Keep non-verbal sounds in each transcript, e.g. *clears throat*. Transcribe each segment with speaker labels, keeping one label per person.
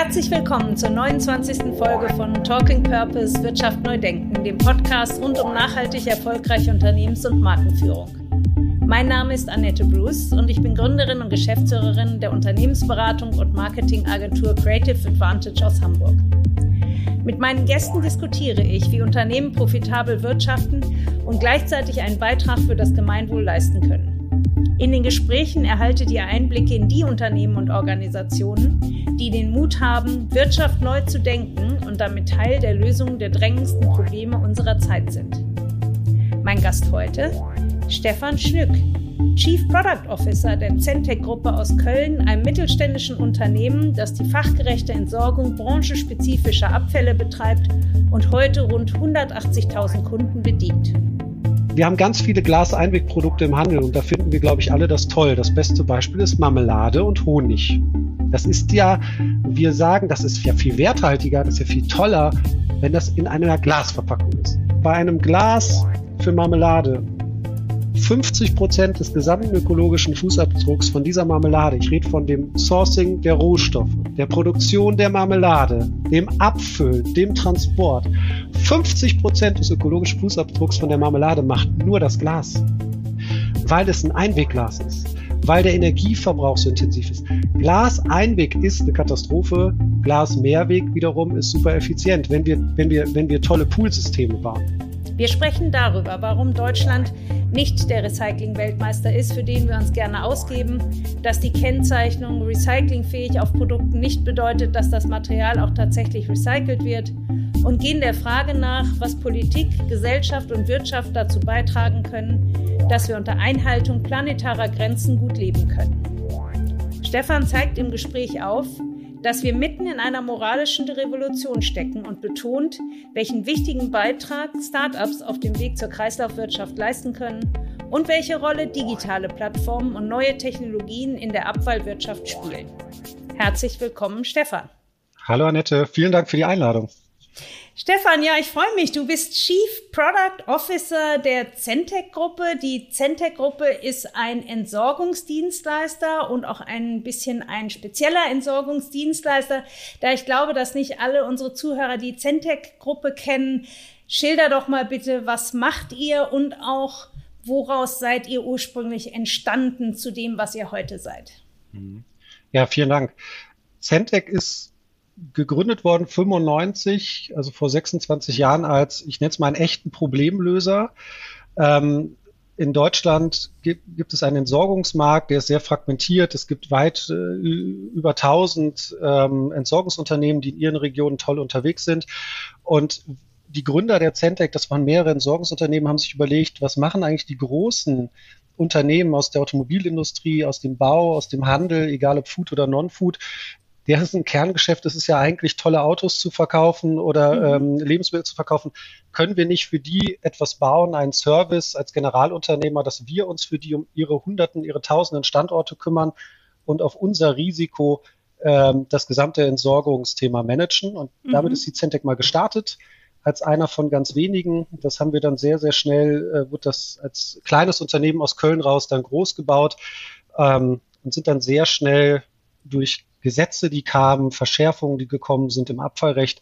Speaker 1: Herzlich willkommen zur 29. Folge von Talking Purpose Wirtschaft neu denken, dem Podcast rund um nachhaltig erfolgreiche Unternehmens- und Markenführung. Mein Name ist Annette Bruce und ich bin Gründerin und Geschäftsführerin der Unternehmensberatung und Marketingagentur Creative Advantage aus Hamburg. Mit meinen Gästen diskutiere ich, wie Unternehmen profitabel wirtschaften und gleichzeitig einen Beitrag für das Gemeinwohl leisten können. In den Gesprächen erhaltet ihr Einblicke in die Unternehmen und Organisationen, die den Mut haben, Wirtschaft neu zu denken und damit Teil der Lösung der drängendsten Probleme unserer Zeit sind. Mein Gast heute, Stefan Schnück, Chief Product Officer der Centec-Gruppe aus Köln, einem mittelständischen Unternehmen, das die fachgerechte Entsorgung branchenspezifischer Abfälle betreibt und heute rund 180.000 Kunden bedient.
Speaker 2: Wir haben ganz viele Glaseinwegprodukte im Handel und da finden wir, glaube ich, alle das toll. Das beste Beispiel ist Marmelade und Honig. Das ist ja, wir sagen, das ist ja viel werthaltiger, das ist ja viel toller, wenn das in einer Glasverpackung ist. Bei einem Glas für Marmelade 50 Prozent des gesamten ökologischen Fußabdrucks von dieser Marmelade, ich rede von dem Sourcing der Rohstoffe, der Produktion der Marmelade, dem Abfüllen, dem Transport, 50 Prozent des ökologischen Fußabdrucks von der Marmelade macht nur das Glas, weil es ein Einwegglas ist, weil der Energieverbrauch so intensiv ist. Glas Einweg ist eine Katastrophe, Glas Mehrweg wiederum ist super effizient, wenn wir, wenn wir, wenn wir tolle Poolsysteme bauen.
Speaker 1: Wir sprechen darüber, warum Deutschland nicht der Recycling-Weltmeister ist, für den wir uns gerne ausgeben, dass die Kennzeichnung recyclingfähig auf Produkten nicht bedeutet, dass das Material auch tatsächlich recycelt wird und gehen der Frage nach, was Politik, Gesellschaft und Wirtschaft dazu beitragen können, dass wir unter Einhaltung planetarer Grenzen gut leben können. Stefan zeigt im Gespräch auf, dass wir mitten in einer moralischen Revolution stecken und betont, welchen wichtigen Beitrag Startups auf dem Weg zur Kreislaufwirtschaft leisten können und welche Rolle digitale Plattformen und neue Technologien in der Abfallwirtschaft spielen. Herzlich willkommen, Stefan.
Speaker 2: Hallo Annette, vielen Dank für die Einladung.
Speaker 1: Stefan, ja, ich freue mich. Du bist Chief Product Officer der Centec-Gruppe. Die Centec-Gruppe ist ein Entsorgungsdienstleister und auch ein bisschen ein spezieller Entsorgungsdienstleister. Da ich glaube, dass nicht alle unsere Zuhörer die Centec-Gruppe kennen, schilder doch mal bitte, was macht ihr und auch woraus seid ihr ursprünglich entstanden zu dem, was ihr heute seid?
Speaker 2: Ja, vielen Dank. Centec ist gegründet worden 95, also vor 26 Jahren als, ich nenne es mal einen echten Problemlöser. Ähm, in Deutschland gibt, gibt, es einen Entsorgungsmarkt, der ist sehr fragmentiert. Es gibt weit äh, über 1000 ähm, Entsorgungsunternehmen, die in ihren Regionen toll unterwegs sind. Und die Gründer der Centec, das waren mehrere Entsorgungsunternehmen, haben sich überlegt, was machen eigentlich die großen Unternehmen aus der Automobilindustrie, aus dem Bau, aus dem Handel, egal ob Food oder Non-Food, der ist ein Kerngeschäft, das ist ja eigentlich tolle Autos zu verkaufen oder mhm. ähm, Lebensmittel zu verkaufen. Können wir nicht für die etwas bauen, einen Service als Generalunternehmer, dass wir uns für die um ihre Hunderten, ihre Tausenden Standorte kümmern und auf unser Risiko ähm, das gesamte Entsorgungsthema managen? Und mhm. damit ist die Centec mal gestartet als einer von ganz wenigen. Das haben wir dann sehr, sehr schnell, äh, wurde das als kleines Unternehmen aus Köln raus dann groß gebaut ähm, und sind dann sehr schnell durch Gesetze, die kamen, Verschärfungen, die gekommen sind im Abfallrecht,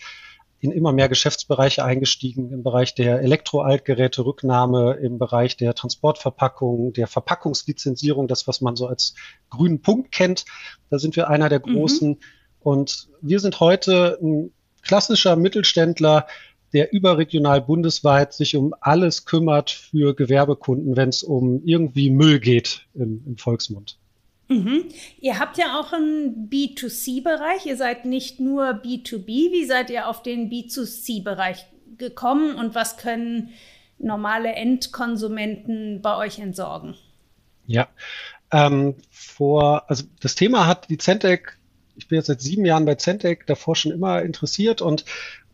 Speaker 2: in immer mehr Geschäftsbereiche eingestiegen, im Bereich der Elektroaltgeräte, Rücknahme, im Bereich der Transportverpackung, der Verpackungslizenzierung, das, was man so als grünen Punkt kennt. Da sind wir einer der mhm. großen. Mhm. Und wir sind heute ein klassischer Mittelständler, der überregional bundesweit sich um alles kümmert für Gewerbekunden, wenn es um irgendwie Müll geht im, im Volksmund.
Speaker 1: Mhm. Ihr habt ja auch einen B2C-Bereich. Ihr seid nicht nur B2B. Wie seid ihr auf den B2C-Bereich gekommen und was können normale Endkonsumenten bei euch entsorgen?
Speaker 2: Ja, ähm, vor, also das Thema hat die Centec, ich bin jetzt seit sieben Jahren bei Centec, davor schon immer interessiert und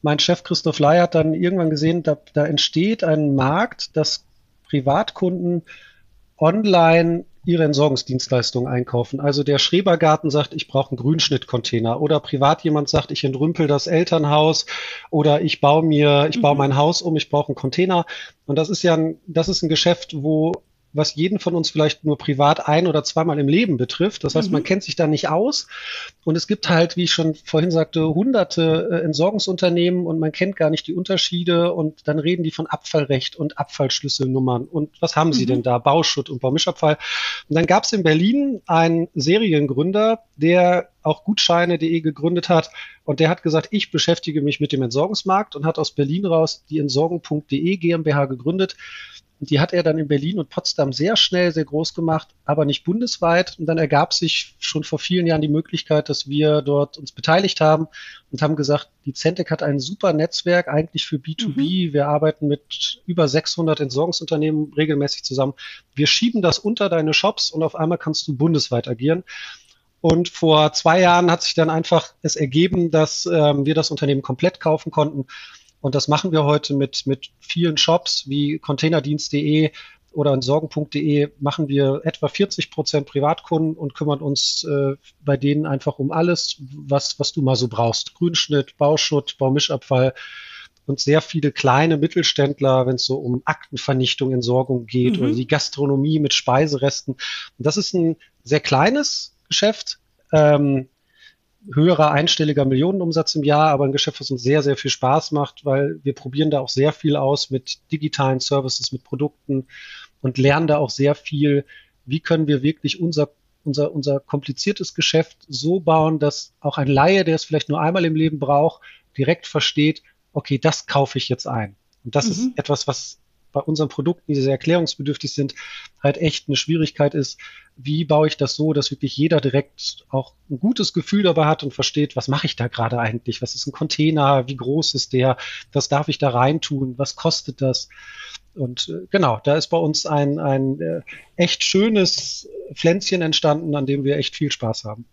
Speaker 2: mein Chef Christoph Ley hat dann irgendwann gesehen, da, da entsteht ein Markt, dass Privatkunden online ihre Entsorgungsdienstleistungen einkaufen. Also der Schrebergarten sagt, ich brauche einen Grünschnittcontainer oder privat jemand sagt, ich entrümpel das Elternhaus oder ich baue mir, ich mhm. baue mein Haus um, ich brauche einen Container. Und das ist ja ein, das ist ein Geschäft, wo was jeden von uns vielleicht nur privat ein oder zweimal im Leben betrifft. Das heißt, mhm. man kennt sich da nicht aus. Und es gibt halt, wie ich schon vorhin sagte, hunderte äh, Entsorgungsunternehmen und man kennt gar nicht die Unterschiede. Und dann reden die von Abfallrecht und Abfallschlüsselnummern. Und was haben sie mhm. denn da? Bauschutt und Baumischabfall. Und dann gab es in Berlin einen Seriengründer, der auch Gutscheine.de gegründet hat. Und der hat gesagt, ich beschäftige mich mit dem Entsorgungsmarkt und hat aus Berlin raus die Entsorgung.de GmbH gegründet. Und die hat er dann in Berlin und Potsdam sehr schnell, sehr groß gemacht, aber nicht bundesweit. Und dann ergab sich schon vor vielen Jahren die Möglichkeit, dass wir dort uns beteiligt haben und haben gesagt, die Centec hat ein super Netzwerk eigentlich für B2B. Mhm. Wir arbeiten mit über 600 Entsorgungsunternehmen regelmäßig zusammen. Wir schieben das unter deine Shops und auf einmal kannst du bundesweit agieren. Und vor zwei Jahren hat sich dann einfach es ergeben, dass ähm, wir das Unternehmen komplett kaufen konnten und das machen wir heute mit, mit vielen Shops wie containerdienst.de oder Entsorgen.de machen wir etwa 40 Prozent Privatkunden und kümmern uns äh, bei denen einfach um alles, was, was du mal so brauchst. Grünschnitt, Bauschutt, Baumischabfall und sehr viele kleine Mittelständler, wenn es so um Aktenvernichtung, Entsorgung geht mhm. oder die Gastronomie mit Speiseresten. Und das ist ein sehr kleines Geschäft. Ähm, höherer einstelliger Millionenumsatz im Jahr, aber ein Geschäft, was uns sehr, sehr viel Spaß macht, weil wir probieren da auch sehr viel aus mit digitalen Services, mit Produkten und lernen da auch sehr viel, wie können wir wirklich unser unser, unser kompliziertes Geschäft so bauen, dass auch ein Laie, der es vielleicht nur einmal im Leben braucht, direkt versteht, okay, das kaufe ich jetzt ein. Und das mhm. ist etwas, was bei unseren Produkten, die sehr erklärungsbedürftig sind, halt echt eine Schwierigkeit ist, wie baue ich das so, dass wirklich jeder direkt auch ein gutes Gefühl dabei hat und versteht, was mache ich da gerade eigentlich? Was ist ein Container? Wie groß ist der? Was darf ich da reintun? Was kostet das? Und äh, genau, da ist bei uns ein, ein äh, echt schönes Pflänzchen entstanden, an dem wir echt viel Spaß haben.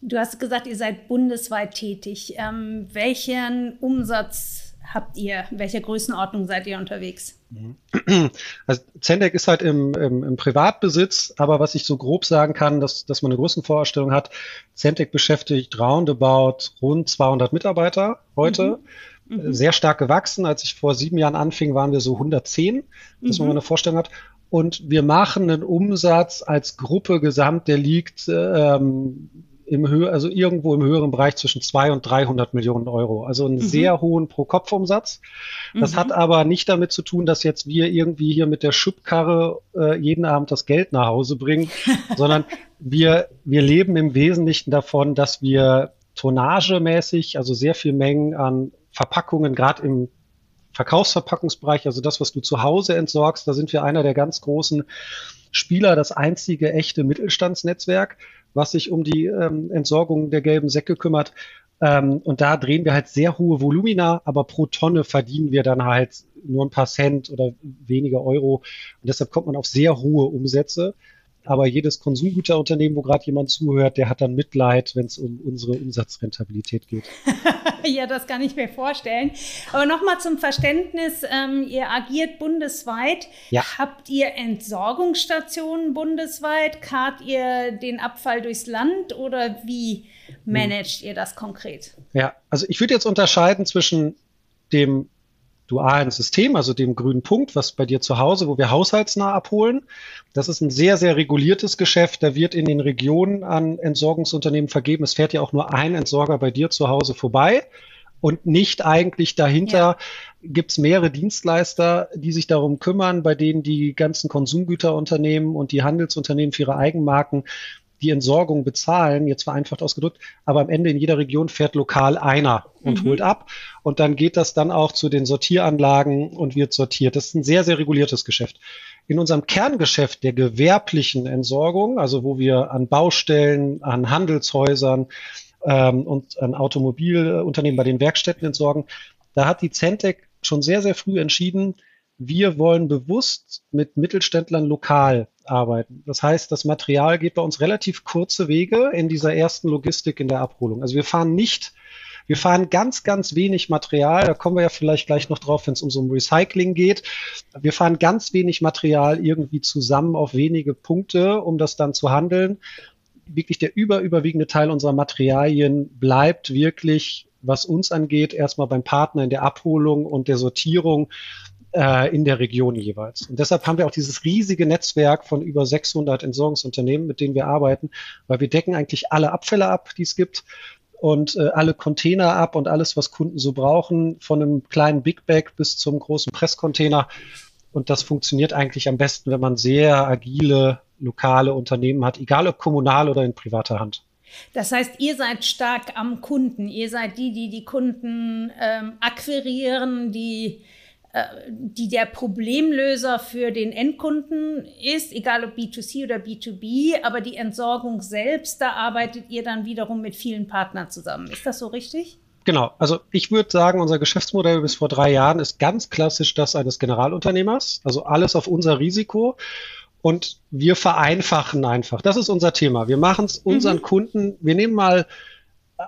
Speaker 1: Du hast gesagt, ihr seid bundesweit tätig. Ähm, welchen Umsatz habt ihr? In welcher Größenordnung seid ihr unterwegs? *clears throat*
Speaker 2: Also Zendek ist halt im, im, im, Privatbesitz, aber was ich so grob sagen kann, dass, dass man eine Größenvorstellung hat, Zendek beschäftigt roundabout rund 200 Mitarbeiter heute. Mhm. Mhm. Sehr stark gewachsen. Als ich vor sieben Jahren anfing, waren wir so 110, dass mhm. man eine Vorstellung hat. Und wir machen einen Umsatz als Gruppe gesamt, der liegt ähm, im Höhe, also irgendwo im höheren Bereich zwischen 200 und 300 Millionen Euro. Also einen mhm. sehr hohen Pro-Kopf-Umsatz. Das mhm. hat aber nicht damit zu tun, dass jetzt wir irgendwie hier mit der Schubkarre äh, jeden Abend das Geld nach Hause bringen, *laughs* sondern wir, wir leben im Wesentlichen davon, dass wir tonnagemäßig, also sehr viel Mengen an Verpackungen, gerade im Verkaufsverpackungsbereich, also das, was du zu Hause entsorgst, da sind wir einer der ganz großen Spieler, das einzige echte Mittelstandsnetzwerk was sich um die ähm, Entsorgung der gelben Säcke kümmert. Ähm, und da drehen wir halt sehr hohe Volumina, aber pro Tonne verdienen wir dann halt nur ein paar Cent oder weniger Euro. Und deshalb kommt man auf sehr hohe Umsätze. Aber jedes Konsumgüterunternehmen, wo gerade jemand zuhört, der hat dann Mitleid, wenn es um unsere Umsatzrentabilität geht. *laughs*
Speaker 1: ja, das kann ich mir vorstellen. Aber nochmal zum Verständnis, ähm, ihr agiert bundesweit. Ja. Habt ihr Entsorgungsstationen bundesweit? Kart ihr den Abfall durchs Land oder wie managt ihr das konkret?
Speaker 2: Ja, also ich würde jetzt unterscheiden zwischen dem dualen System, also dem grünen Punkt, was bei dir zu Hause, wo wir haushaltsnah abholen. Das ist ein sehr, sehr reguliertes Geschäft. Da wird in den Regionen an Entsorgungsunternehmen vergeben. Es fährt ja auch nur ein Entsorger bei dir zu Hause vorbei und nicht eigentlich dahinter ja. gibt es mehrere Dienstleister, die sich darum kümmern, bei denen die ganzen Konsumgüterunternehmen und die Handelsunternehmen für ihre Eigenmarken die Entsorgung bezahlen, jetzt vereinfacht ausgedrückt, aber am Ende in jeder Region fährt lokal einer und mhm. holt ab. Und dann geht das dann auch zu den Sortieranlagen und wird sortiert. Das ist ein sehr, sehr reguliertes Geschäft. In unserem Kerngeschäft der gewerblichen Entsorgung, also wo wir an Baustellen, an Handelshäusern ähm, und an Automobilunternehmen bei den Werkstätten entsorgen, da hat die Centec schon sehr, sehr früh entschieden, wir wollen bewusst mit Mittelständlern lokal arbeiten. Das heißt, das Material geht bei uns relativ kurze Wege in dieser ersten Logistik in der Abholung. Also wir fahren nicht, wir fahren ganz, ganz wenig Material. Da kommen wir ja vielleicht gleich noch drauf, wenn es um so ein Recycling geht. Wir fahren ganz wenig Material irgendwie zusammen auf wenige Punkte, um das dann zu handeln. Wirklich der überüberwiegende Teil unserer Materialien bleibt wirklich was uns angeht, erstmal beim Partner in der Abholung und der Sortierung äh, in der Region jeweils. Und deshalb haben wir auch dieses riesige Netzwerk von über 600 Entsorgungsunternehmen, mit denen wir arbeiten, weil wir decken eigentlich alle Abfälle ab, die es gibt und äh, alle Container ab und alles, was Kunden so brauchen, von einem kleinen Big Bag bis zum großen Presscontainer. Und das funktioniert eigentlich am besten, wenn man sehr agile, lokale Unternehmen hat, egal ob kommunal oder in privater Hand.
Speaker 1: Das heißt, ihr seid stark am Kunden. Ihr seid die, die die Kunden ähm, akquirieren, die die der Problemlöser für den Endkunden ist, egal ob B2C oder B2B, aber die Entsorgung selbst, da arbeitet ihr dann wiederum mit vielen Partnern zusammen. Ist das so richtig?
Speaker 2: Genau, also ich würde sagen, unser Geschäftsmodell bis vor drei Jahren ist ganz klassisch das eines Generalunternehmers, also alles auf unser Risiko. Und wir vereinfachen einfach. Das ist unser Thema. Wir machen es unseren mhm. Kunden, wir nehmen mal äh,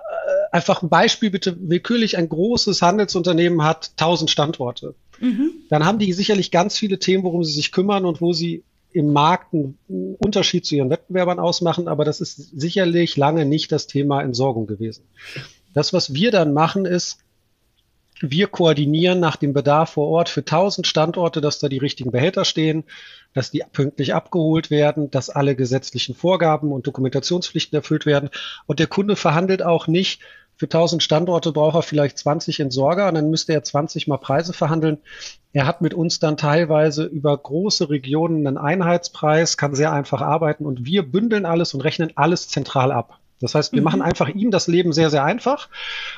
Speaker 2: einfach ein Beispiel bitte willkürlich ein großes Handelsunternehmen hat 1000 Standorte. Mhm. Dann haben die sicherlich ganz viele Themen, worum sie sich kümmern und wo sie im Markt einen Unterschied zu ihren Wettbewerbern ausmachen, aber das ist sicherlich lange nicht das Thema Entsorgung gewesen. Das, was wir dann machen, ist, wir koordinieren nach dem Bedarf vor Ort für 1000 Standorte, dass da die richtigen Behälter stehen, dass die pünktlich abgeholt werden, dass alle gesetzlichen Vorgaben und Dokumentationspflichten erfüllt werden. Und der Kunde verhandelt auch nicht, für 1000 Standorte braucht er vielleicht 20 Entsorger und dann müsste er 20 mal Preise verhandeln. Er hat mit uns dann teilweise über große Regionen einen Einheitspreis, kann sehr einfach arbeiten und wir bündeln alles und rechnen alles zentral ab. Das heißt, wir mhm. machen einfach ihm das Leben sehr, sehr einfach.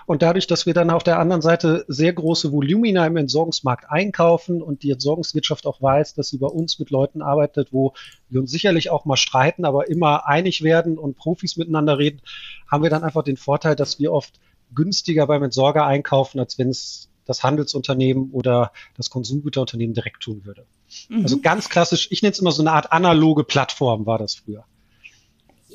Speaker 2: Und dadurch, dass wir dann auf der anderen Seite sehr große Volumina im Entsorgungsmarkt einkaufen und die Entsorgungswirtschaft auch weiß, dass sie bei uns mit Leuten arbeitet, wo wir uns sicherlich auch mal streiten, aber immer einig werden und Profis miteinander reden, haben wir dann einfach den Vorteil, dass wir oft günstiger beim Entsorger einkaufen, als wenn es das Handelsunternehmen oder das Konsumgüterunternehmen direkt tun würde. Mhm. Also ganz klassisch, ich nenne es immer so eine Art analoge Plattform war das früher.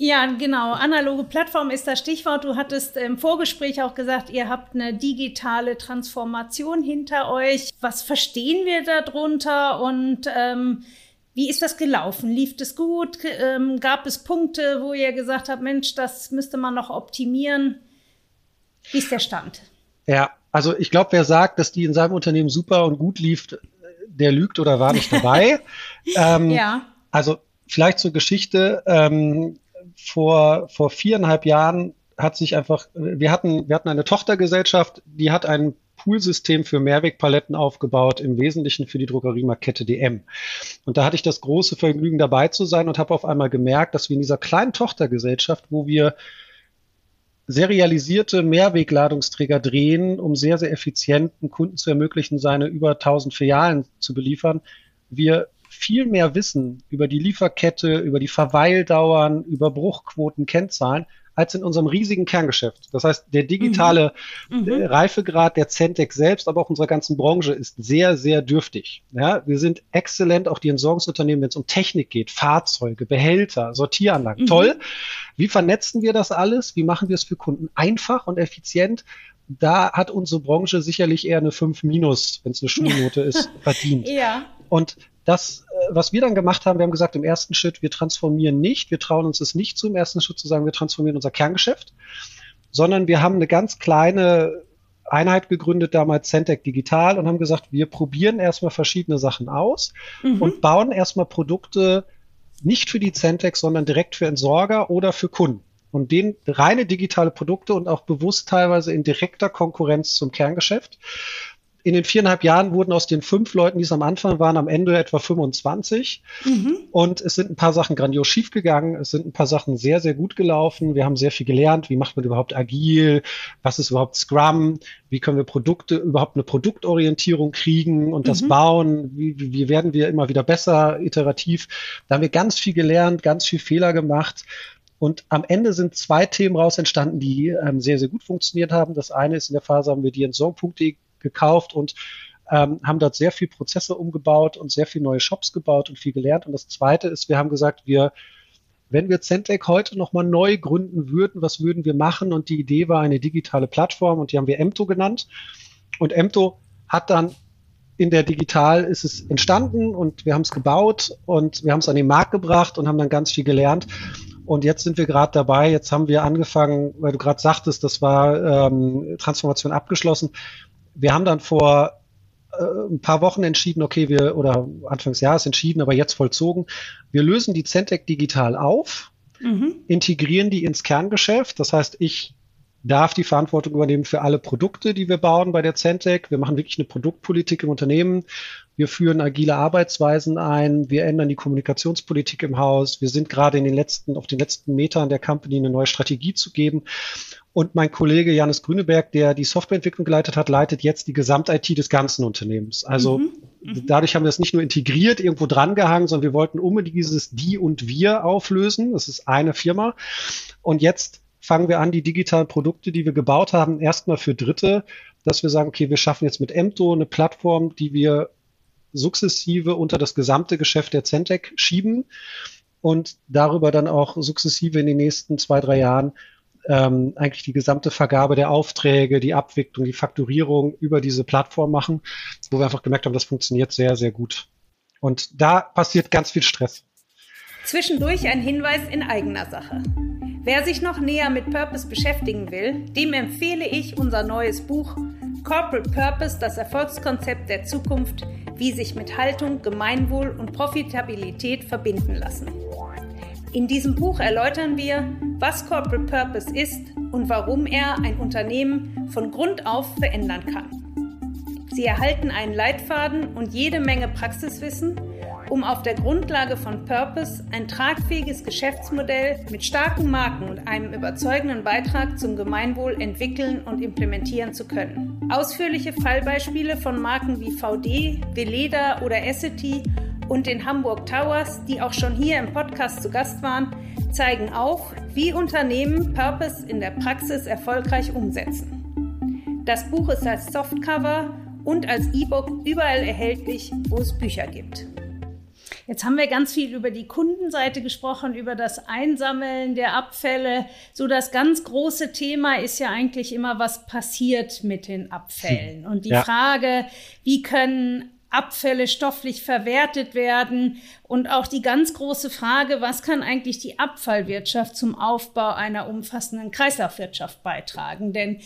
Speaker 1: Ja, genau. Analoge Plattform ist das Stichwort. Du hattest im Vorgespräch auch gesagt, ihr habt eine digitale Transformation hinter euch. Was verstehen wir darunter und ähm, wie ist das gelaufen? Lief es gut? Ähm, gab es Punkte, wo ihr gesagt habt, Mensch, das müsste man noch optimieren? Wie ist der Stand?
Speaker 2: Ja, also ich glaube, wer sagt, dass die in seinem Unternehmen super und gut lief, der lügt oder war nicht dabei. *laughs* ähm, ja. Also vielleicht zur Geschichte. Ähm, vor, vor viereinhalb Jahren hat sich einfach, wir hatten, wir hatten eine Tochtergesellschaft, die hat ein Poolsystem für Mehrwegpaletten aufgebaut, im Wesentlichen für die Drogeriemarkette DM. Und da hatte ich das große Vergnügen dabei zu sein und habe auf einmal gemerkt, dass wir in dieser kleinen Tochtergesellschaft, wo wir serialisierte Mehrwegladungsträger drehen, um sehr, sehr effizienten Kunden zu ermöglichen, seine über 1000 Filialen zu beliefern, wir viel mehr wissen über die Lieferkette, über die Verweildauern, über Bruchquoten, Kennzahlen, als in unserem riesigen Kerngeschäft. Das heißt, der digitale mhm. mhm. Reifegrad der Centec selbst, aber auch unserer ganzen Branche ist sehr, sehr dürftig. Ja, wir sind exzellent, auch die Entsorgungsunternehmen, wenn es um Technik geht, Fahrzeuge, Behälter, Sortieranlagen. Mhm. Toll. Wie vernetzen wir das alles? Wie machen wir es für Kunden einfach und effizient? Da hat unsere Branche sicherlich eher eine 5 minus, wenn es eine Schulnote ist, *laughs* verdient. Ja. Und das, äh, was wir dann gemacht haben, wir haben gesagt, im ersten Schritt, wir transformieren nicht, wir trauen uns es nicht zu, im ersten Schritt zu sagen, wir transformieren unser Kerngeschäft, sondern wir haben eine ganz kleine Einheit gegründet, damals Centec Digital, und haben gesagt, wir probieren erstmal verschiedene Sachen aus mhm. und bauen erstmal Produkte nicht für die Centec, sondern direkt für Entsorger oder für Kunden. Und den reine digitale Produkte und auch bewusst teilweise in direkter Konkurrenz zum Kerngeschäft in den viereinhalb Jahren wurden aus den fünf Leuten, die es am Anfang waren, am Ende etwa 25. Mhm. Und es sind ein paar Sachen grandios schiefgegangen. Es sind ein paar Sachen sehr, sehr gut gelaufen. Wir haben sehr viel gelernt. Wie macht man überhaupt agil? Was ist überhaupt Scrum? Wie können wir Produkte, überhaupt eine Produktorientierung kriegen und das mhm. bauen? Wie, wie werden wir immer wieder besser, iterativ? Da haben wir ganz viel gelernt, ganz viel Fehler gemacht. Und am Ende sind zwei Themen raus entstanden, die ähm, sehr, sehr gut funktioniert haben. Das eine ist in der Phase haben wir die Entsorgung.de gekauft und ähm, haben dort sehr viel Prozesse umgebaut und sehr viel neue Shops gebaut und viel gelernt. Und das Zweite ist, wir haben gesagt, wir, wenn wir Centec heute nochmal neu gründen würden, was würden wir machen? Und die Idee war eine digitale Plattform und die haben wir Emto genannt. Und Emto hat dann in der Digital ist es entstanden und wir haben es gebaut und wir haben es an den Markt gebracht und haben dann ganz viel gelernt. Und jetzt sind wir gerade dabei, jetzt haben wir angefangen, weil du gerade sagtest, das war ähm, Transformation abgeschlossen wir haben dann vor äh, ein paar Wochen entschieden, okay, wir, oder Anfang des Jahres entschieden, aber jetzt vollzogen, wir lösen die Centec digital auf, mhm. integrieren die ins Kerngeschäft. Das heißt, ich darf die Verantwortung übernehmen für alle Produkte, die wir bauen bei der Centec. Wir machen wirklich eine Produktpolitik im Unternehmen. Wir führen agile Arbeitsweisen ein. Wir ändern die Kommunikationspolitik im Haus. Wir sind gerade in den letzten, auf den letzten Metern der Company eine neue Strategie zu geben. Und mein Kollege Janis Grüneberg, der die Softwareentwicklung geleitet hat, leitet jetzt die Gesamt-IT des ganzen Unternehmens. Also mhm. Mhm. dadurch haben wir das nicht nur integriert, irgendwo drangehangen, sondern wir wollten unbedingt dieses Die und Wir auflösen. Das ist eine Firma. Und jetzt fangen wir an, die digitalen Produkte, die wir gebaut haben, erstmal für Dritte, dass wir sagen, okay, wir schaffen jetzt mit Emto eine Plattform, die wir sukzessive unter das gesamte Geschäft der Centec schieben und darüber dann auch sukzessive in den nächsten zwei, drei Jahren ähm, eigentlich die gesamte Vergabe der Aufträge, die Abwicklung, die Fakturierung über diese Plattform machen, wo wir einfach gemerkt haben, das funktioniert sehr, sehr gut. Und da passiert ganz viel Stress.
Speaker 1: Zwischendurch ein Hinweis in eigener Sache. Wer sich noch näher mit Purpose beschäftigen will, dem empfehle ich unser neues Buch Corporate Purpose, das Erfolgskonzept der Zukunft, wie sich mit Haltung, Gemeinwohl und Profitabilität verbinden lassen. In diesem Buch erläutern wir, was Corporate Purpose ist und warum er ein Unternehmen von Grund auf verändern kann. Sie erhalten einen Leitfaden und jede Menge Praxiswissen, um auf der Grundlage von Purpose ein tragfähiges Geschäftsmodell mit starken Marken und einem überzeugenden Beitrag zum Gemeinwohl entwickeln und implementieren zu können. Ausführliche Fallbeispiele von Marken wie VD, Veleda oder Essity und den Hamburg Towers, die auch schon hier im Podcast zu Gast waren, zeigen auf, wie Unternehmen Purpose in der Praxis erfolgreich umsetzen. Das Buch ist als Softcover und als E-Book überall erhältlich, wo es Bücher gibt. Jetzt haben wir ganz viel über die Kundenseite gesprochen, über das Einsammeln der Abfälle. So das ganz große Thema ist ja eigentlich immer, was passiert mit den Abfällen. Und die ja. Frage, wie können Abfälle stofflich verwertet werden und auch die ganz große Frage, was kann eigentlich die Abfallwirtschaft zum Aufbau einer umfassenden Kreislaufwirtschaft beitragen? Denn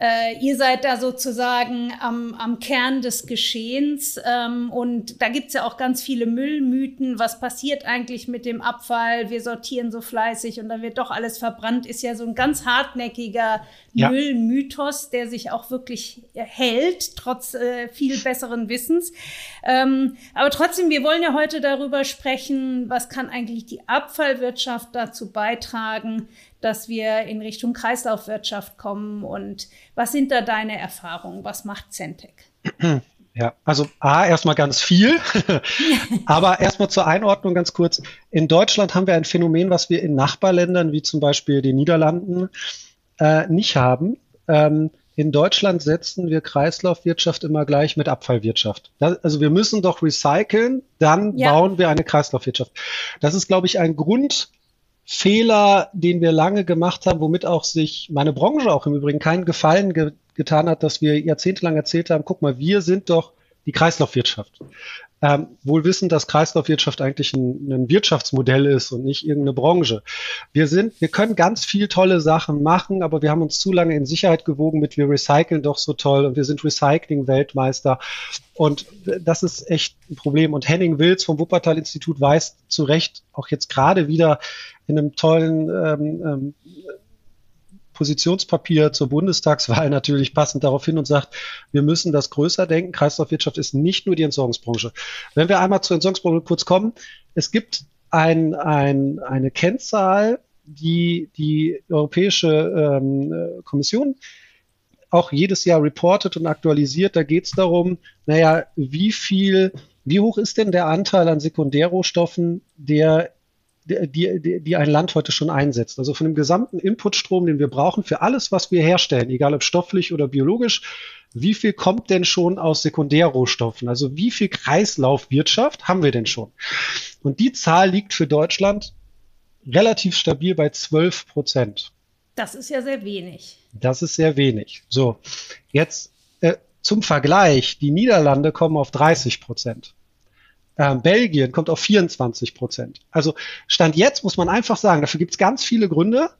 Speaker 1: äh, ihr seid da sozusagen am, am Kern des Geschehens ähm, und da gibt's ja auch ganz viele Müllmythen. Was passiert eigentlich mit dem Abfall? Wir sortieren so fleißig und dann wird doch alles verbrannt. Ist ja so ein ganz hartnäckiger ja. Müllmythos, der sich auch wirklich hält, trotz äh, viel besseren Wissens. Ähm, aber trotzdem, wir wollen ja heute darüber sprechen, was kann eigentlich die Abfallwirtschaft dazu beitragen, dass wir in Richtung Kreislaufwirtschaft kommen und was sind da deine Erfahrungen? Was macht Centec?
Speaker 2: Ja, also A, erstmal ganz viel, *laughs* aber erstmal zur Einordnung ganz kurz. In Deutschland haben wir ein Phänomen, was wir in Nachbarländern wie zum Beispiel den Niederlanden äh, nicht haben. Ähm, in Deutschland setzen wir Kreislaufwirtschaft immer gleich mit Abfallwirtschaft. Das, also wir müssen doch recyceln, dann ja. bauen wir eine Kreislaufwirtschaft. Das ist, glaube ich, ein Grund, Fehler, den wir lange gemacht haben, womit auch sich meine Branche auch im Übrigen keinen Gefallen ge getan hat, dass wir jahrzehntelang erzählt haben, guck mal, wir sind doch die Kreislaufwirtschaft. Ähm, wohl wissen, dass Kreislaufwirtschaft eigentlich ein, ein, Wirtschaftsmodell ist und nicht irgendeine Branche. Wir sind, wir können ganz viel tolle Sachen machen, aber wir haben uns zu lange in Sicherheit gewogen mit wir recyceln doch so toll und wir sind Recycling-Weltmeister. Und das ist echt ein Problem. Und Henning Wills vom Wuppertal-Institut weist zu Recht auch jetzt gerade wieder in einem tollen ähm, ähm, Positionspapier zur Bundestagswahl *laughs* natürlich passend darauf hin und sagt, wir müssen das größer denken. Kreislaufwirtschaft ist nicht nur die Entsorgungsbranche. Wenn wir einmal zur Entsorgungsbranche kurz kommen, es gibt ein, ein, eine Kennzahl, die die Europäische ähm, Kommission auch jedes Jahr reportet und aktualisiert. Da geht es darum, naja, wie viel, wie hoch ist denn der Anteil an Sekundärrohstoffen, der die, die, die ein Land heute schon einsetzt. Also von dem gesamten Inputstrom, den wir brauchen für alles, was wir herstellen, egal ob stofflich oder biologisch, wie viel kommt denn schon aus Sekundärrohstoffen? Also wie viel Kreislaufwirtschaft haben wir denn schon? Und die Zahl liegt für Deutschland relativ stabil bei 12 Prozent.
Speaker 1: Das ist ja sehr wenig.
Speaker 2: Das ist sehr wenig. So, jetzt äh, zum Vergleich, die Niederlande kommen auf 30 Prozent. Ähm, Belgien kommt auf 24 Prozent. Also Stand jetzt muss man einfach sagen, dafür gibt es ganz viele Gründe,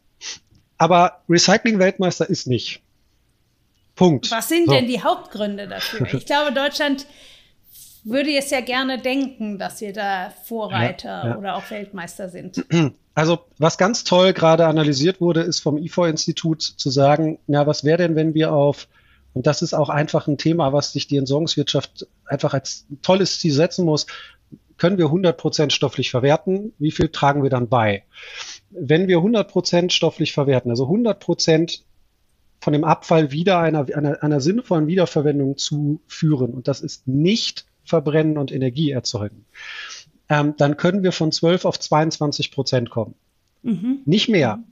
Speaker 2: aber Recycling-Weltmeister ist nicht. Punkt.
Speaker 1: Was sind so. denn die Hauptgründe dafür? Ich *laughs* glaube, Deutschland würde es ja gerne denken, dass wir da Vorreiter ja, ja. oder auch Weltmeister sind.
Speaker 2: Also was ganz toll gerade analysiert wurde, ist vom IFO-Institut zu sagen, na, was wäre denn, wenn wir auf, und das ist auch einfach ein Thema, was sich die Entsorgungswirtschaft einfach als tolles Ziel setzen muss, können wir 100 Prozent stofflich verwerten? Wie viel tragen wir dann bei? Wenn wir 100 Prozent stofflich verwerten, also 100 Prozent von dem Abfall wieder einer, einer, einer sinnvollen Wiederverwendung zu führen, und das ist nicht verbrennen und Energie erzeugen, ähm, dann können wir von 12 auf 22 Prozent kommen. Mhm. Nicht mehr.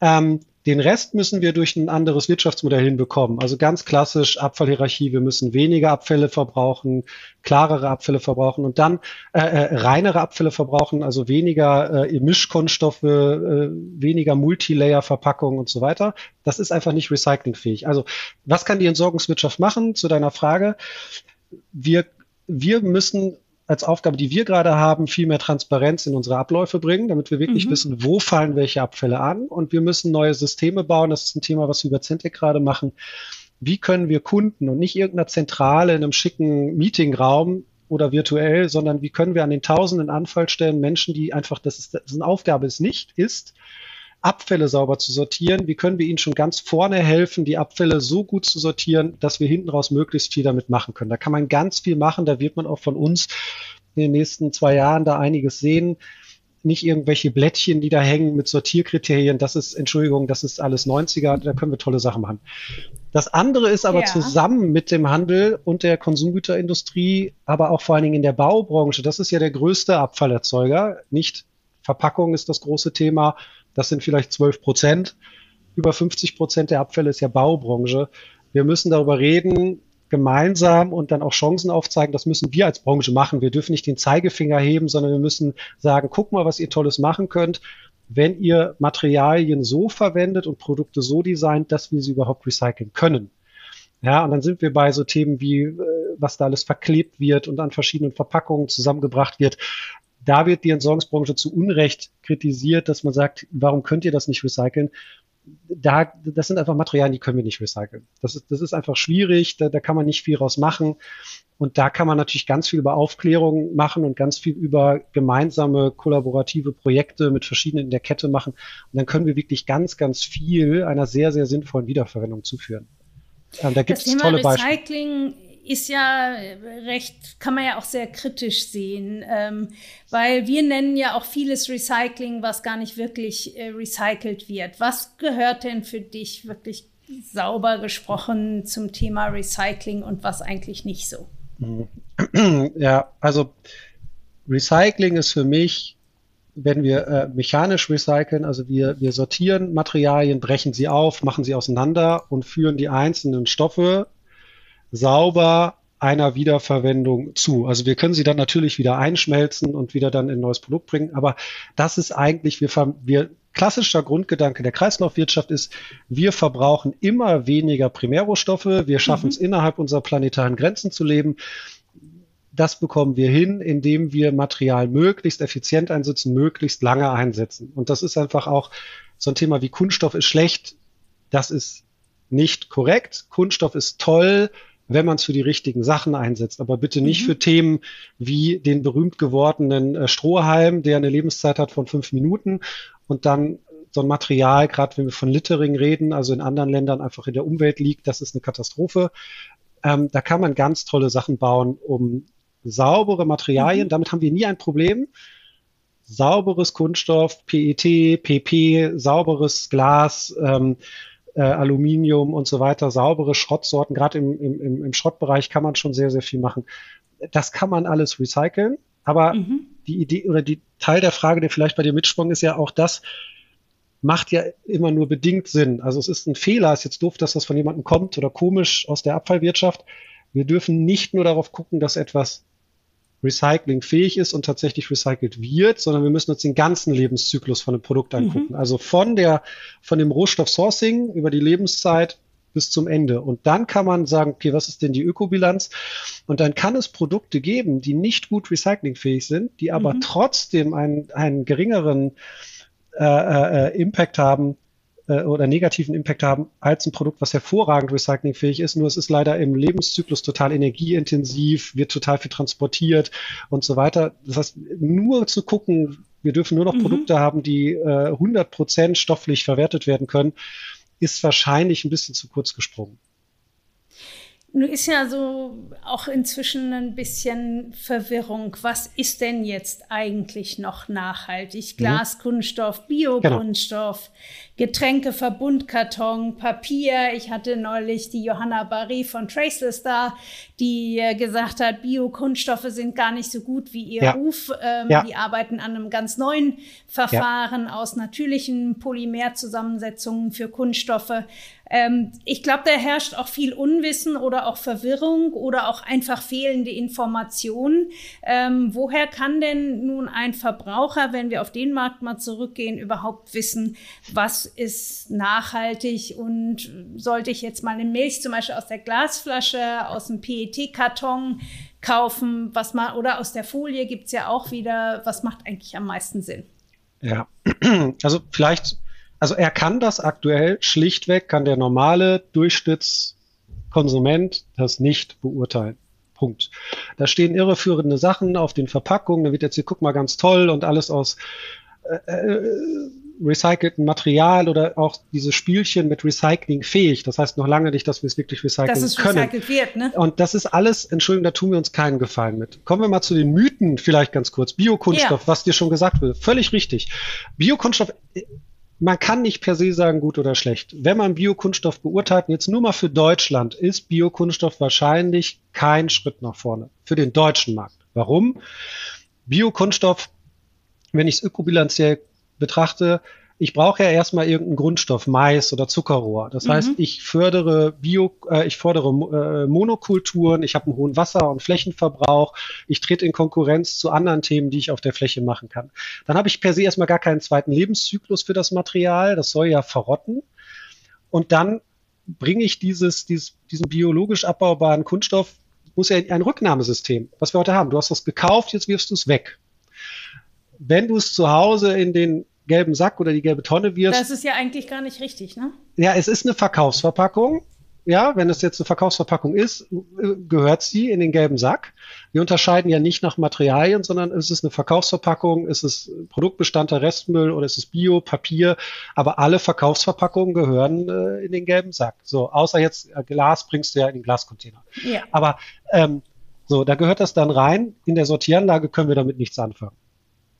Speaker 2: Ähm, den Rest müssen wir durch ein anderes Wirtschaftsmodell hinbekommen. Also ganz klassisch Abfallhierarchie. Wir müssen weniger Abfälle verbrauchen, klarere Abfälle verbrauchen und dann äh, äh, reinere Abfälle verbrauchen, also weniger äh, Mischkunststoffe, äh, weniger Multilayer-Verpackungen und so weiter. Das ist einfach nicht recyclingfähig. Also was kann die Entsorgungswirtschaft machen? Zu deiner Frage. Wir wir müssen als Aufgabe, die wir gerade haben, viel mehr Transparenz in unsere Abläufe bringen, damit wir wirklich mhm. wissen, wo fallen welche Abfälle an. Und wir müssen neue Systeme bauen. Das ist ein Thema, was wir über Centec gerade machen. Wie können wir Kunden und nicht irgendeiner Zentrale in einem schicken Meetingraum oder virtuell, sondern wie können wir an den tausenden Anfallstellen Menschen, die einfach, das ist, das ist eine Aufgabe, es nicht ist, Abfälle sauber zu sortieren? Wie können wir ihnen schon ganz vorne helfen, die Abfälle so gut zu sortieren, dass wir hinten raus möglichst viel damit machen können? Da kann man ganz viel machen. Da wird man auch von uns in den nächsten zwei Jahren da einiges sehen. Nicht irgendwelche Blättchen, die da hängen mit Sortierkriterien. Das ist, Entschuldigung, das ist alles 90er. Da können wir tolle Sachen machen. Das andere ist aber ja. zusammen mit dem Handel und der Konsumgüterindustrie, aber auch vor allen Dingen in der Baubranche. Das ist ja der größte Abfallerzeuger. Nicht Verpackung ist das große Thema, das sind vielleicht 12 Prozent. Über 50 Prozent der Abfälle ist ja Baubranche. Wir müssen darüber reden, gemeinsam und dann auch Chancen aufzeigen. Das müssen wir als Branche machen. Wir dürfen nicht den Zeigefinger heben, sondern wir müssen sagen, guck mal, was ihr Tolles machen könnt, wenn ihr Materialien so verwendet und Produkte so designt, dass wir sie überhaupt recyceln können. Ja, und dann sind wir bei so Themen wie, äh, was da alles verklebt wird und an verschiedenen Verpackungen zusammengebracht wird da wird die Entsorgungsbranche zu Unrecht kritisiert, dass man sagt, warum könnt ihr das nicht recyceln? Da, das sind einfach Materialien, die können wir nicht recyceln. Das ist, das ist einfach schwierig, da, da kann man nicht viel raus machen. Und da kann man natürlich ganz viel über Aufklärung machen und ganz viel über gemeinsame kollaborative Projekte mit verschiedenen in der Kette machen. Und dann können wir wirklich ganz, ganz viel einer sehr, sehr sinnvollen Wiederverwendung zuführen.
Speaker 1: Ähm, da gibt es tolle Beispiele. Ist ja recht, kann man ja auch sehr kritisch sehen, ähm, weil wir nennen ja auch vieles Recycling, was gar nicht wirklich äh, recycelt wird. Was gehört denn für dich wirklich sauber gesprochen zum Thema Recycling und was eigentlich nicht so?
Speaker 2: Ja, also Recycling ist für mich, wenn wir äh, mechanisch recyceln, also wir, wir sortieren Materialien, brechen sie auf, machen sie auseinander und führen die einzelnen Stoffe sauber einer Wiederverwendung zu. Also wir können sie dann natürlich wieder einschmelzen und wieder dann in ein neues Produkt bringen. Aber das ist eigentlich, wir, wir klassischer Grundgedanke der Kreislaufwirtschaft ist, wir verbrauchen immer weniger Primärrohstoffe, wir schaffen mhm. es innerhalb unserer planetaren Grenzen zu leben. Das bekommen wir hin, indem wir Material möglichst effizient einsetzen, möglichst lange einsetzen. Und das ist einfach auch so ein Thema wie Kunststoff ist schlecht. Das ist nicht korrekt. Kunststoff ist toll wenn man es für die richtigen Sachen einsetzt. Aber bitte nicht mhm. für Themen wie den berühmt gewordenen äh, Strohhalm, der eine Lebenszeit hat von fünf Minuten und dann so ein Material, gerade wenn wir von Littering reden, also in anderen Ländern einfach in der Umwelt liegt, das ist eine Katastrophe. Ähm, da kann man ganz tolle Sachen bauen, um saubere Materialien, mhm. damit haben wir nie ein Problem. Sauberes Kunststoff, PET, PP, sauberes Glas, ähm, äh, Aluminium und so weiter, saubere Schrottsorten. Gerade im, im, im Schrottbereich kann man schon sehr, sehr viel machen. Das kann man alles recyceln, aber mhm. die Idee oder die Teil der Frage, der vielleicht bei dir mitsprung, ist ja auch das, macht ja immer nur bedingt Sinn. Also es ist ein Fehler, ist jetzt doof, dass das von jemandem kommt oder komisch aus der Abfallwirtschaft. Wir dürfen nicht nur darauf gucken, dass etwas recyclingfähig ist und tatsächlich recycelt wird, sondern wir müssen uns den ganzen Lebenszyklus von einem Produkt angucken. Mhm. Also von der, von dem Rohstoff-Sourcing über die Lebenszeit bis zum Ende. Und dann kann man sagen, okay, was ist denn die Ökobilanz? Und dann kann es Produkte geben, die nicht gut recyclingfähig sind, die aber mhm. trotzdem einen, einen geringeren äh, äh, Impact haben, äh, äh, oder negativen Impact haben als ein Produkt, was hervorragend recyclingfähig ist. Nur es ist leider im Lebenszyklus total energieintensiv, wird total viel transportiert und so weiter. Das heißt, nur zu gucken, wir dürfen nur noch mhm. Produkte haben, die äh, 100 Prozent stofflich verwertet werden können, ist wahrscheinlich ein bisschen zu kurz gesprungen.
Speaker 1: Nun ist ja so auch inzwischen ein bisschen Verwirrung. Was ist denn jetzt eigentlich noch nachhaltig? Mhm. Glaskunststoff, Biokunststoff, genau. Getränke, Verbundkarton, Papier. Ich hatte neulich die Johanna Barry von Traceless da, die äh, gesagt hat, Biokunststoffe sind gar nicht so gut wie ihr ja. Ruf. Ähm, ja. Die arbeiten an einem ganz neuen Verfahren ja. aus natürlichen Polymerzusammensetzungen für Kunststoffe. Ähm, ich glaube, da herrscht auch viel Unwissen oder auch Verwirrung oder auch einfach fehlende Informationen. Ähm, woher kann denn nun ein Verbraucher, wenn wir auf den Markt mal zurückgehen, überhaupt wissen, was ist nachhaltig und sollte ich jetzt mal eine Milch zum Beispiel aus der Glasflasche, aus dem PET-Karton kaufen, was mal, oder aus der Folie gibt es ja auch wieder, was macht eigentlich am meisten Sinn?
Speaker 2: Ja, *clears throat* also vielleicht also er kann das aktuell schlichtweg, kann der normale Durchschnittskonsument das nicht beurteilen. Punkt. Da stehen irreführende Sachen auf den Verpackungen. Da wird jetzt hier, guck mal, ganz toll und alles aus äh, äh, recyceltem Material oder auch diese Spielchen mit Recycling fähig. Das heißt noch lange nicht, dass wir es wirklich recyceln dass es können. Recycelt wird, ne? Und das ist alles, Entschuldigung, da tun wir uns keinen Gefallen mit. Kommen wir mal zu den Mythen vielleicht ganz kurz. Biokunststoff, ja. was dir schon gesagt wird. Völlig richtig. Biokunststoff man kann nicht per se sagen, gut oder schlecht. Wenn man Biokunststoff beurteilt, jetzt nur mal für Deutschland, ist Biokunststoff wahrscheinlich kein Schritt nach vorne für den deutschen Markt. Warum? Biokunststoff, wenn ich es ökobilanziell betrachte, ich brauche ja erstmal irgendeinen Grundstoff, Mais oder Zuckerrohr. Das mhm. heißt, ich fördere Bio, äh, ich fordere äh, Monokulturen, ich habe einen hohen Wasser- und Flächenverbrauch, ich trete in Konkurrenz zu anderen Themen, die ich auf der Fläche machen kann. Dann habe ich per se erstmal gar keinen zweiten Lebenszyklus für das Material, das soll ja verrotten. Und dann bringe ich dieses, dieses, diesen biologisch abbaubaren Kunststoff, muss ja ein Rücknahmesystem, was wir heute haben. Du hast das gekauft, jetzt wirfst du es weg wenn du es zu Hause in den gelben Sack oder die gelbe Tonne wirst.
Speaker 1: Das ist ja eigentlich gar nicht richtig, ne?
Speaker 2: Ja, es ist eine Verkaufsverpackung. Ja, wenn es jetzt eine Verkaufsverpackung ist, gehört sie in den gelben Sack. Wir unterscheiden ja nicht nach Materialien, sondern ist es eine Verkaufsverpackung, ist es Produktbestandteil Restmüll oder ist es Bio, Papier. Aber alle Verkaufsverpackungen gehören äh, in den gelben Sack. So, außer jetzt äh, Glas bringst du ja in den Glascontainer. Ja. Aber ähm, so, da gehört das dann rein. In der Sortieranlage können wir damit nichts anfangen.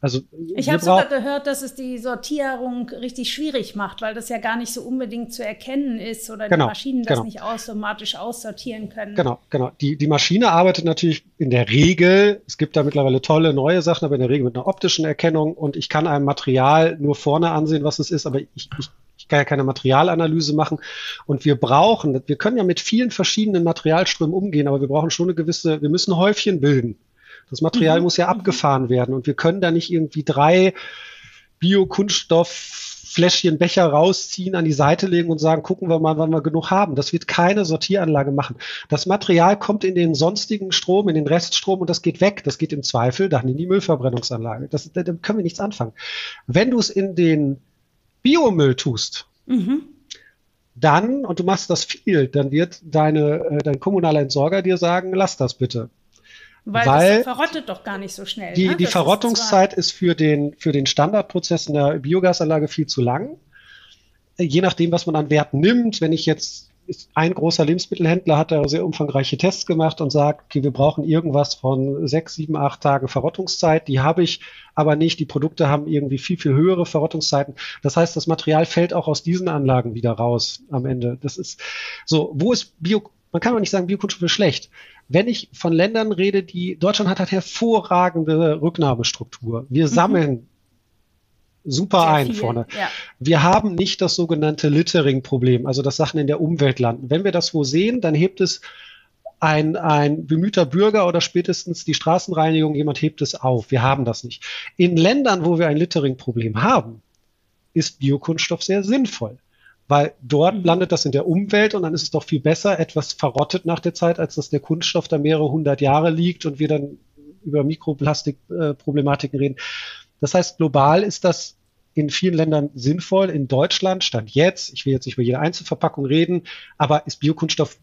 Speaker 1: Also ich habe sogar gehört, dass es die Sortierung richtig schwierig macht, weil das ja gar nicht so unbedingt zu erkennen ist oder genau, die Maschinen das genau. nicht automatisch aussortieren können.
Speaker 2: Genau, genau. Die, die Maschine arbeitet natürlich in der Regel, es gibt da mittlerweile tolle neue Sachen, aber in der Regel mit einer optischen Erkennung und ich kann einem Material nur vorne ansehen, was es ist, aber ich, ich, ich kann ja keine Materialanalyse machen. Und wir brauchen, wir können ja mit vielen verschiedenen Materialströmen umgehen, aber wir brauchen schon eine gewisse, wir müssen Häufchen bilden. Das Material mhm. muss ja abgefahren werden und wir können da nicht irgendwie drei Biokunststofffläschchen, Becher rausziehen, an die Seite legen und sagen, gucken wir mal, wann wir genug haben. Das wird keine Sortieranlage machen. Das Material kommt in den sonstigen Strom, in den Reststrom und das geht weg. Das geht im Zweifel dann in die Müllverbrennungsanlage. Das, da, da können wir nichts anfangen. Wenn du es in den Biomüll tust, mhm. dann, und du machst das viel, dann wird deine, äh, dein kommunaler Entsorger dir sagen, lass das bitte.
Speaker 1: Weil, Weil das verrottet doch gar nicht so schnell.
Speaker 2: Die, ne? die Verrottungszeit ist, ist, für, den, für den Standardprozess in der Biogasanlage viel zu lang. Je nachdem, was man an Werten nimmt, wenn ich jetzt ein großer Lebensmittelhändler hat da sehr umfangreiche Tests gemacht und sagt, okay, wir brauchen irgendwas von sechs, sieben, acht Tage Verrottungszeit. Die habe ich aber nicht. Die Produkte haben irgendwie viel, viel höhere Verrottungszeiten. Das heißt, das Material fällt auch aus diesen Anlagen wieder raus am Ende. Das ist so, wo ist Bio, man kann auch nicht sagen, Biokunststoffe schlecht. Wenn ich von Ländern rede, die, Deutschland hat halt hervorragende Rücknahmestruktur. Wir mhm. sammeln super Sehr ein viel, vorne. Ja. Wir haben nicht das sogenannte Littering-Problem, also dass Sachen in der Umwelt landen. Wenn wir das wo sehen, dann hebt es ein, ein bemühter Bürger oder spätestens die Straßenreinigung, jemand hebt es auf. Wir haben das nicht. In Ländern, wo wir ein Littering-Problem haben, ist Biokunststoff sehr sinnvoll weil dort mhm. landet das in der Umwelt und dann ist es doch viel besser, etwas verrottet nach der Zeit, als dass der Kunststoff da mehrere hundert Jahre liegt und wir dann über Mikroplastikproblematiken äh, reden. Das heißt, global ist das in vielen Ländern sinnvoll. In Deutschland stand jetzt, ich will jetzt nicht über jede Einzelverpackung reden, aber ist Biokunststoff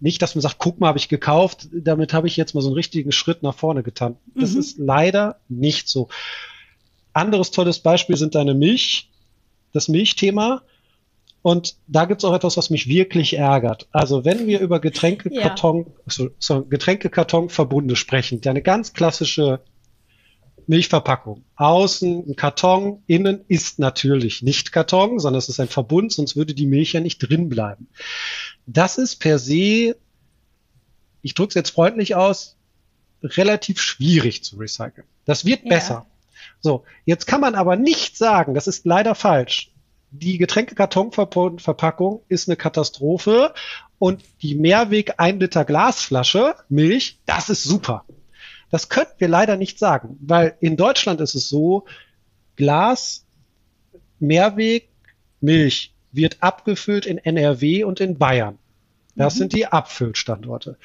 Speaker 2: nicht, dass man sagt, guck mal, habe ich gekauft, damit habe ich jetzt mal so einen richtigen Schritt nach vorne getan. Das mhm. ist leider nicht so. Anderes tolles Beispiel sind deine Milch, das Milchthema. Und da gibt es auch etwas, was mich wirklich ärgert. Also wenn wir über Getränkekarton, ja. so, so Getränkekartonverbunde sprechen, eine ganz klassische Milchverpackung. Außen ein Karton, innen ist natürlich nicht Karton, sondern es ist ein Verbund, sonst würde die Milch ja nicht drin bleiben. Das ist per se, ich drücke es jetzt freundlich aus, relativ schwierig zu recyceln. Das wird ja. besser. So, jetzt kann man aber nicht sagen, das ist leider falsch. Die Getränkekartonverpackung ist eine Katastrophe und die Mehrweg 1 Liter Glasflasche Milch, das ist super. Das könnten wir leider nicht sagen, weil in Deutschland ist es so, Glas, Mehrweg, Milch wird abgefüllt in NRW und in Bayern. Das mhm. sind die Abfüllstandorte.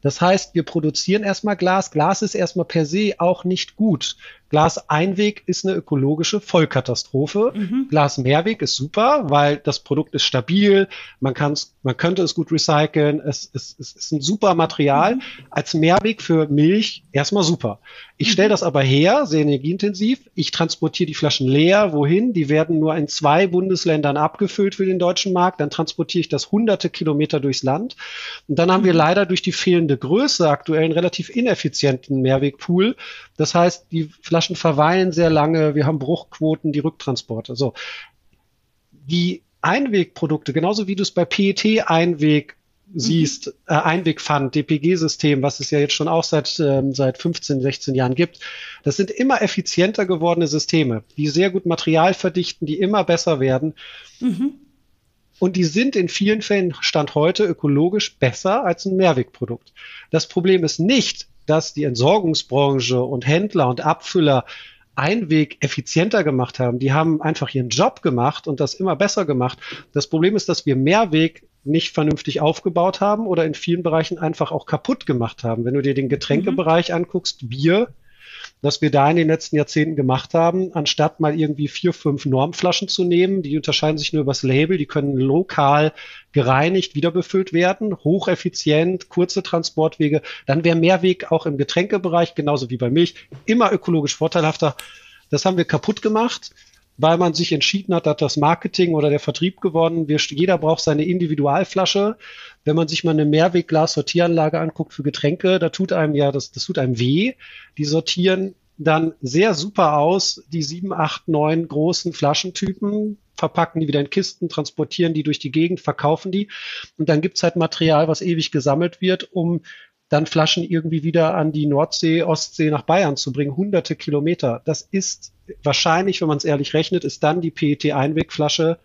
Speaker 2: Das heißt, wir produzieren erstmal Glas. Glas ist erstmal per se auch nicht gut. Glas-Einweg ist eine ökologische Vollkatastrophe. Mhm. Glas-Mehrweg ist super, weil das Produkt ist stabil, man, kann's, man könnte es gut recyceln, es, es, es ist ein super Material. Mhm. Als Mehrweg für Milch erstmal super. Ich mhm. stelle das aber her, sehr energieintensiv. Ich transportiere die Flaschen leer. Wohin? Die werden nur in zwei Bundesländern abgefüllt für den deutschen Markt. Dann transportiere ich das hunderte Kilometer durchs Land. Und dann haben wir mhm. leider durch die fehlende Größe aktuell einen relativ ineffizienten Mehrwegpool. Das heißt, die Flaschen Flaschen verweilen sehr lange, wir haben Bruchquoten, die Rücktransporte. So. Die Einwegprodukte, genauso wie du es bei PET-Einweg siehst, mhm. äh, Einwegpfand, DPG-System, was es ja jetzt schon auch seit, ähm, seit 15, 16 Jahren gibt, das sind immer effizienter gewordene Systeme, die sehr gut Material verdichten, die immer besser werden. Mhm. Und die sind in vielen Fällen Stand heute ökologisch besser als ein Mehrwegprodukt. Das Problem ist nicht, dass die Entsorgungsbranche und Händler und Abfüller Einweg effizienter gemacht haben. Die haben einfach ihren Job gemacht und das immer besser gemacht. Das Problem ist, dass wir Mehrweg nicht vernünftig aufgebaut haben oder in vielen Bereichen einfach auch kaputt gemacht haben. Wenn du dir den Getränkebereich mhm. anguckst, Bier, was wir da in den letzten Jahrzehnten gemacht haben, anstatt mal irgendwie vier, fünf Normflaschen zu nehmen, die unterscheiden sich nur übers Label, die können lokal gereinigt, wiederbefüllt werden, hocheffizient, kurze Transportwege, dann wäre Mehrweg auch im Getränkebereich, genauso wie bei Milch, immer ökologisch vorteilhafter. Das haben wir kaputt gemacht weil man sich entschieden hat, hat das Marketing oder der Vertrieb gewonnen. Wir, jeder braucht seine Individualflasche. Wenn man sich mal eine Mehrwegglas-Sortieranlage anguckt für Getränke, da tut einem ja, das, das tut einem weh. Die sortieren dann sehr super aus, die sieben, acht, neun großen Flaschentypen, verpacken die wieder in Kisten, transportieren die durch die Gegend, verkaufen die. Und dann gibt's halt Material, was ewig gesammelt wird, um dann Flaschen irgendwie wieder an die Nordsee, Ostsee nach Bayern zu bringen, hunderte Kilometer. Das ist wahrscheinlich, wenn man es ehrlich rechnet, ist dann die PET-Einwegflasche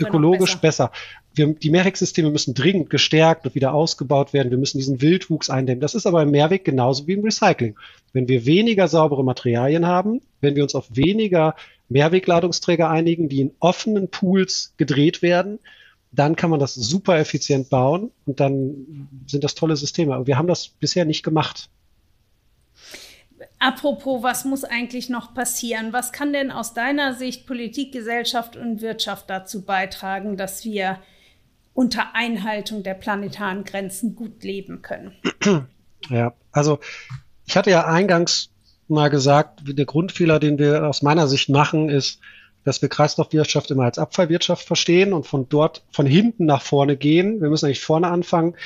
Speaker 2: ökologisch besser. besser. Wir, die Mehrwegsysteme müssen dringend gestärkt und wieder ausgebaut werden. Wir müssen diesen Wildwuchs eindämmen. Das ist aber im Mehrweg genauso wie im Recycling. Wenn wir weniger saubere Materialien haben, wenn wir uns auf weniger Mehrwegladungsträger einigen, die in offenen Pools gedreht werden, dann kann man das super effizient bauen und dann sind das tolle Systeme. Aber wir haben das bisher nicht gemacht.
Speaker 1: Apropos, was muss eigentlich noch passieren? Was kann denn aus deiner Sicht Politik, Gesellschaft und Wirtschaft dazu beitragen, dass wir unter Einhaltung der planetaren Grenzen gut leben können?
Speaker 2: Ja, also ich hatte ja eingangs mal gesagt, der Grundfehler, den wir aus meiner Sicht machen, ist, dass wir Kreislaufwirtschaft immer als Abfallwirtschaft verstehen und von dort, von hinten nach vorne gehen. Wir müssen eigentlich vorne anfangen.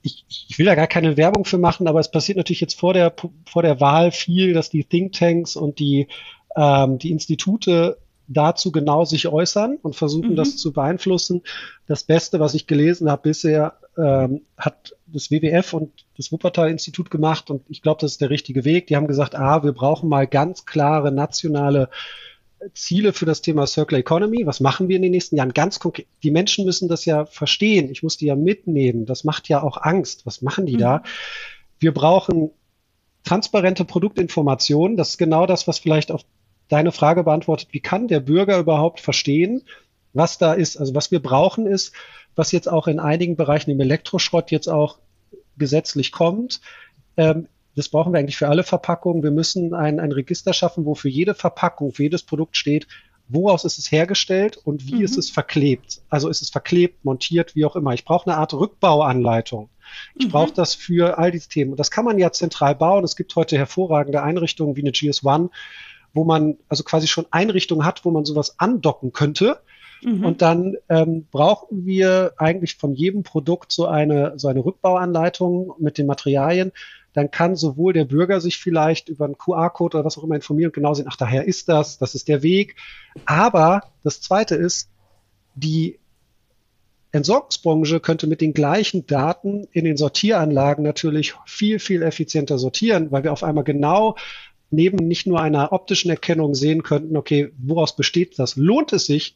Speaker 2: Ich, ich will da gar keine Werbung für machen, aber es passiert natürlich jetzt vor der, vor der Wahl viel, dass die Thinktanks und die, ähm, die Institute dazu genau sich äußern und versuchen, mhm. das zu beeinflussen. Das Beste, was ich gelesen habe bisher, ähm, hat das WWF und das Wuppertal-Institut gemacht und ich glaube, das ist der richtige Weg. Die haben gesagt, ah, wir brauchen mal ganz klare nationale Ziele für das Thema Circular Economy. Was machen wir in den nächsten Jahren? Ganz konkret. Die Menschen müssen das ja verstehen. Ich muss die ja mitnehmen. Das macht ja auch Angst. Was machen die mhm. da? Wir brauchen transparente Produktinformationen. Das ist genau das, was vielleicht auf deine Frage beantwortet. Wie kann der Bürger überhaupt verstehen, was da ist? Also was wir brauchen ist, was jetzt auch in einigen Bereichen im Elektroschrott jetzt auch gesetzlich kommt. Ähm, das brauchen wir eigentlich für alle Verpackungen. Wir müssen ein, ein Register schaffen, wo für jede Verpackung, für jedes Produkt steht, woraus ist es hergestellt und wie mhm. ist es verklebt. Also ist es verklebt, montiert, wie auch immer. Ich brauche eine Art Rückbauanleitung. Ich mhm. brauche das für all diese Themen. Und das kann man ja zentral bauen. Es gibt heute hervorragende Einrichtungen wie eine GS1, wo man also quasi schon Einrichtungen hat, wo man sowas andocken könnte. Mhm. Und dann ähm, brauchen wir eigentlich von jedem Produkt so eine, so eine Rückbauanleitung mit den Materialien. Dann kann sowohl der Bürger sich vielleicht über einen QR-Code oder was auch immer informieren und genau sehen, ach, daher ist das, das ist der Weg. Aber das zweite ist, die Entsorgungsbranche könnte mit den gleichen Daten in den Sortieranlagen natürlich viel, viel effizienter sortieren, weil wir auf einmal genau neben nicht nur einer optischen Erkennung sehen könnten, okay, woraus besteht das? Lohnt es sich,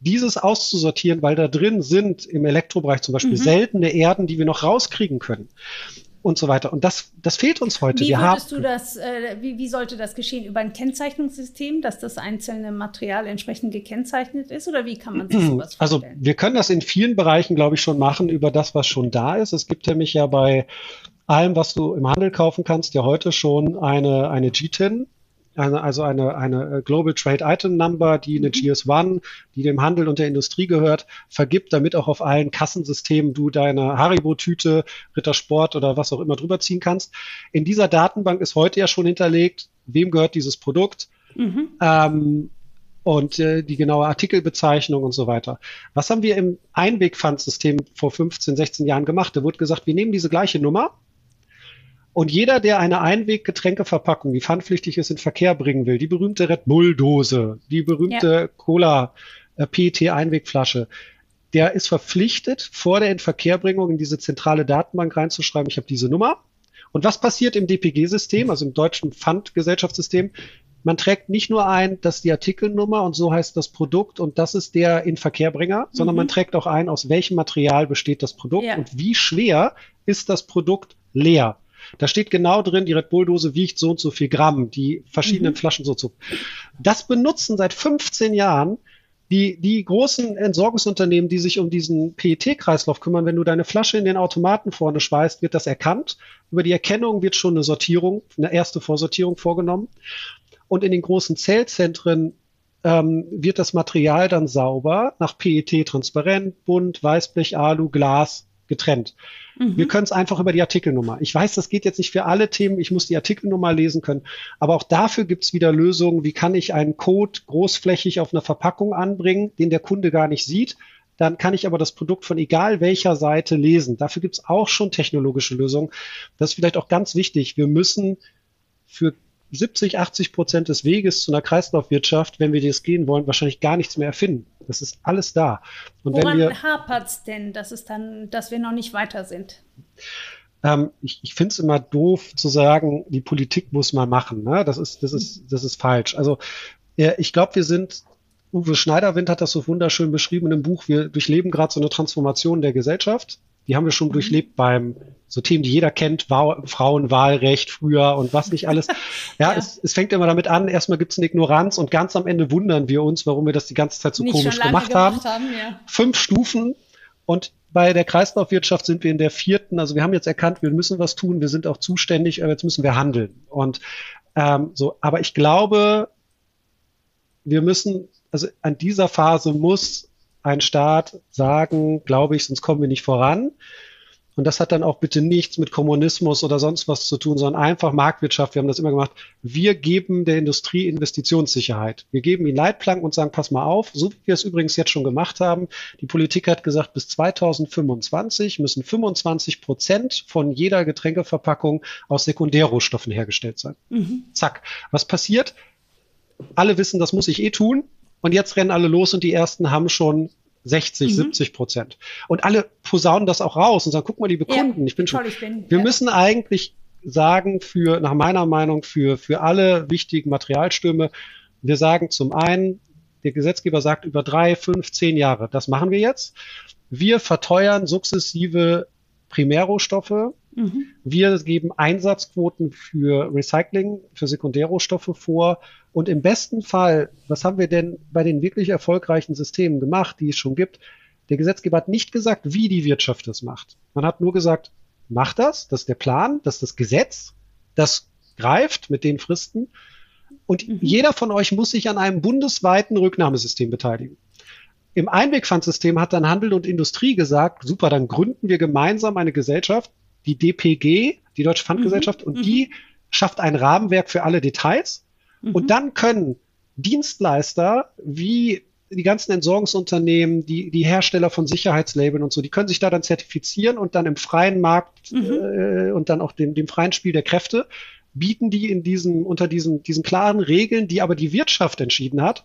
Speaker 2: dieses auszusortieren, weil da drin sind im Elektrobereich zum Beispiel mhm. seltene Erden, die wir noch rauskriegen können und so weiter. Und das, das fehlt uns heute.
Speaker 1: Wie würdest du das, äh, wie, wie sollte das geschehen? Über ein Kennzeichnungssystem, dass das einzelne Material entsprechend gekennzeichnet ist? Oder wie kann man sich sowas *clears throat*
Speaker 2: also, vorstellen? Also wir können das in vielen Bereichen, glaube ich, schon machen über das, was schon da ist. Es gibt nämlich ja bei allem, was du im Handel kaufen kannst, ja heute schon eine, eine GTIN, eine, also eine, eine äh, Global Trade Item Number, die eine mhm. GS1, die dem Handel und der Industrie gehört, vergibt, damit auch auf allen Kassensystemen du deine Haribo-Tüte, Rittersport oder was auch immer drüber ziehen kannst. In dieser Datenbank ist heute ja schon hinterlegt, wem gehört dieses Produkt. Mhm. Ähm, und äh, die genaue Artikelbezeichnung und so weiter. Was haben wir im Einwegpfandsystem vor 15, 16 Jahren gemacht? Da wurde gesagt, wir nehmen diese gleiche Nummer, und jeder, der eine Einweggetränkeverpackung, die pfandpflichtig ist, in Verkehr bringen will, die berühmte Red Bull-Dose, die berühmte ja. Cola äh, PET-Einwegflasche, der ist verpflichtet, vor der Inverkehrbringung in diese zentrale Datenbank reinzuschreiben, ich habe diese Nummer. Und was passiert im DPG-System, also im deutschen Pfandgesellschaftssystem? Man trägt nicht nur ein, dass die Artikelnummer und so heißt das Produkt und das ist der Inverkehrbringer, sondern mhm. man trägt auch ein, aus welchem Material besteht das Produkt ja. und wie schwer ist das Produkt leer. Da steht genau drin, die Red Bull-Dose wiegt so und so viel Gramm, die verschiedenen mhm. Flaschen so und so. Das benutzen seit 15 Jahren die, die großen Entsorgungsunternehmen, die sich um diesen PET-Kreislauf kümmern, wenn du deine Flasche in den Automaten vorne schweißt, wird das erkannt. Über die Erkennung wird schon eine Sortierung, eine erste Vorsortierung vorgenommen. Und in den großen Zellzentren ähm, wird das Material dann sauber nach PET transparent, bunt, Weißblech, Alu, Glas getrennt. Mhm. Wir können es einfach über die Artikelnummer. Ich weiß, das geht jetzt nicht für alle Themen. Ich muss die Artikelnummer lesen können. Aber auch dafür gibt es wieder Lösungen. Wie kann ich einen Code großflächig auf einer Verpackung anbringen, den der Kunde gar nicht sieht? Dann kann ich aber das Produkt von egal welcher Seite lesen. Dafür gibt es auch schon technologische Lösungen. Das ist vielleicht auch ganz wichtig. Wir müssen für 70, 80 Prozent des Weges zu einer Kreislaufwirtschaft, wenn wir das gehen wollen, wahrscheinlich gar nichts mehr erfinden. Das ist alles da.
Speaker 1: Und Woran wenn wir, hapert's denn, dass es dann, dass wir noch nicht weiter sind?
Speaker 2: Ähm, ich ich finde es immer doof zu sagen, die Politik muss mal machen. Ne? Das ist, das ist, das ist falsch. Also ja, ich glaube, wir sind Uwe Schneiderwind hat das so wunderschön beschrieben in dem Buch. Wir durchleben gerade so eine Transformation der Gesellschaft. Die haben wir schon mhm. durchlebt beim so Themen, die jeder kennt, Wa Frauenwahlrecht früher und was nicht alles. *laughs* Ja, ja. Es, es, fängt immer damit an, erstmal gibt es eine Ignoranz und ganz am Ende wundern wir uns, warum wir das die ganze Zeit so nicht komisch gemacht, gemacht, haben. haben ja. Fünf Stufen und bei der Kreislaufwirtschaft sind wir in der vierten. Also wir haben jetzt erkannt, wir müssen was tun, wir sind auch zuständig, aber jetzt müssen wir handeln. Und ähm, so, aber ich glaube, wir müssen, also an dieser Phase muss ein Staat sagen, glaube ich, sonst kommen wir nicht voran. Und das hat dann auch bitte nichts mit Kommunismus oder sonst was zu tun, sondern einfach Marktwirtschaft. Wir haben das immer gemacht. Wir geben der Industrie Investitionssicherheit. Wir geben ihnen Leitplanken und sagen, pass mal auf, so wie wir es übrigens jetzt schon gemacht haben. Die Politik hat gesagt, bis 2025 müssen 25 Prozent von jeder Getränkeverpackung aus Sekundärrohstoffen hergestellt sein. Mhm. Zack. Was passiert? Alle wissen, das muss ich eh tun. Und jetzt rennen alle los und die ersten haben schon 60, mhm. 70 Prozent. Und alle posaunen das auch raus und sagen, guck mal, liebe ja, Kunden, ich bin schon. Ich bin. Wir ja. müssen eigentlich sagen, für, nach meiner Meinung, für, für alle wichtigen Materialstürme, wir sagen zum einen, der Gesetzgeber sagt über drei, fünf, zehn Jahre, das machen wir jetzt. Wir verteuern sukzessive Primärrohstoffe. Mhm. Wir geben Einsatzquoten für Recycling, für Sekundärrohstoffe vor. Und im besten Fall, was haben wir denn bei den wirklich erfolgreichen Systemen gemacht, die es schon gibt? Der Gesetzgeber hat nicht gesagt, wie die Wirtschaft das macht. Man hat nur gesagt, mach das, das ist der Plan, das ist das Gesetz, das greift mit den Fristen. Und mhm. jeder von euch muss sich an einem bundesweiten Rücknahmesystem beteiligen. Im Einwegpfandsystem hat dann Handel und Industrie gesagt, super, dann gründen wir gemeinsam eine Gesellschaft, die DPG, die Deutsche Pfandgesellschaft, mhm. und mhm. die schafft ein Rahmenwerk für alle Details. Mhm. Und dann können Dienstleister wie die ganzen Entsorgungsunternehmen, die, die Hersteller von Sicherheitslabeln und so, die können sich da dann zertifizieren und dann im freien Markt mhm. äh, und dann auch dem, dem freien Spiel der Kräfte bieten die in diesem, unter diesen, diesen klaren Regeln, die aber die Wirtschaft entschieden hat,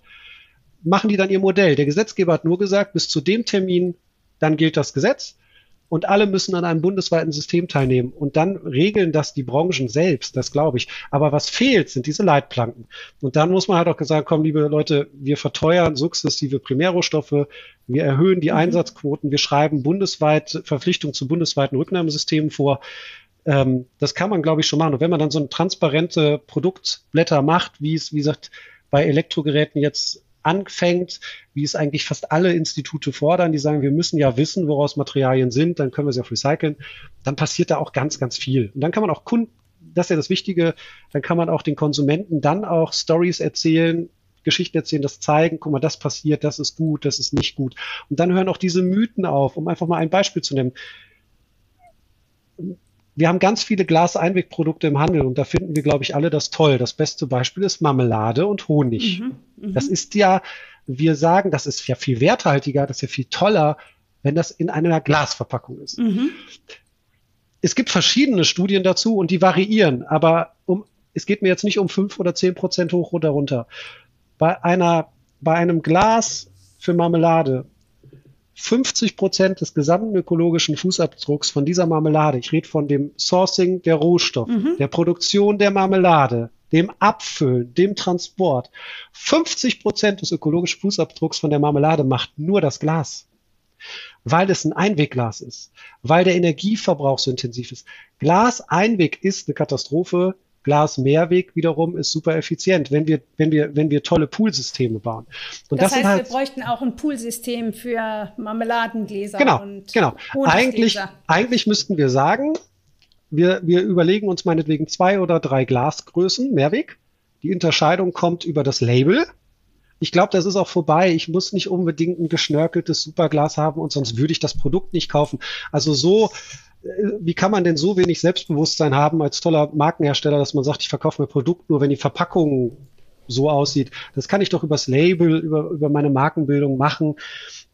Speaker 2: machen die dann ihr Modell. Der Gesetzgeber hat nur gesagt, bis zu dem Termin, dann gilt das Gesetz und alle müssen an einem bundesweiten System teilnehmen. Und dann regeln das die Branchen selbst, das glaube ich. Aber was fehlt, sind diese Leitplanken. Und dann muss man halt auch gesagt, komm, liebe Leute, wir verteuern sukzessive Primärrohstoffe, wir erhöhen die mhm. Einsatzquoten, wir schreiben bundesweit Verpflichtungen zu bundesweiten Rücknahmesystemen vor. Ähm, das kann man, glaube ich, schon machen. Und wenn man dann so ein transparente Produktblätter macht, wie es, wie gesagt, bei Elektrogeräten jetzt anfängt, wie es eigentlich fast alle Institute fordern, die sagen, wir müssen ja wissen, woraus Materialien sind, dann können wir sie auch recyceln, dann passiert da auch ganz, ganz viel. Und dann kann man auch Kunden, das ist ja das Wichtige, dann kann man auch den Konsumenten dann auch Stories erzählen, Geschichten erzählen, das zeigen, guck mal, das passiert, das ist gut, das ist nicht gut. Und dann hören auch diese Mythen auf, um einfach mal ein Beispiel zu nennen wir haben ganz viele Glaseinwegprodukte im Handel und da finden wir, glaube ich, alle das toll. Das beste Beispiel ist Marmelade und Honig. Mhm, mh. Das ist ja, wir sagen, das ist ja viel werthaltiger, das ist ja viel toller, wenn das in einer Glasverpackung ist. Mhm. Es gibt verschiedene Studien dazu und die variieren, aber um, es geht mir jetzt nicht um fünf oder zehn Prozent hoch oder runter. Bei einer, bei einem Glas für Marmelade 50 Prozent des gesamten ökologischen Fußabdrucks von dieser Marmelade, ich rede von dem Sourcing der Rohstoffe, mhm. der Produktion der Marmelade, dem Abfüllen, dem Transport, 50 Prozent des ökologischen Fußabdrucks von der Marmelade macht nur das Glas. Weil es ein Einwegglas ist, weil der Energieverbrauch so intensiv ist. Glas Einweg ist eine Katastrophe Glas-Mehrweg wiederum ist super effizient, wenn wir, wenn wir, wenn wir tolle Poolsysteme bauen.
Speaker 1: Und das, das heißt, halt, wir bräuchten auch ein Poolsystem für Marmeladengläser
Speaker 2: genau,
Speaker 1: und
Speaker 2: genau. Eigentlich, eigentlich müssten wir sagen, wir, wir überlegen uns meinetwegen zwei oder drei Glasgrößen Mehrweg. Die Unterscheidung kommt über das Label. Ich glaube, das ist auch vorbei. Ich muss nicht unbedingt ein geschnörkeltes Superglas haben und sonst würde ich das Produkt nicht kaufen. Also so wie kann man denn so wenig Selbstbewusstsein haben als toller Markenhersteller, dass man sagt, ich verkaufe mein Produkt nur, wenn die Verpackung so aussieht. Das kann ich doch übers Label, über, über meine Markenbildung machen.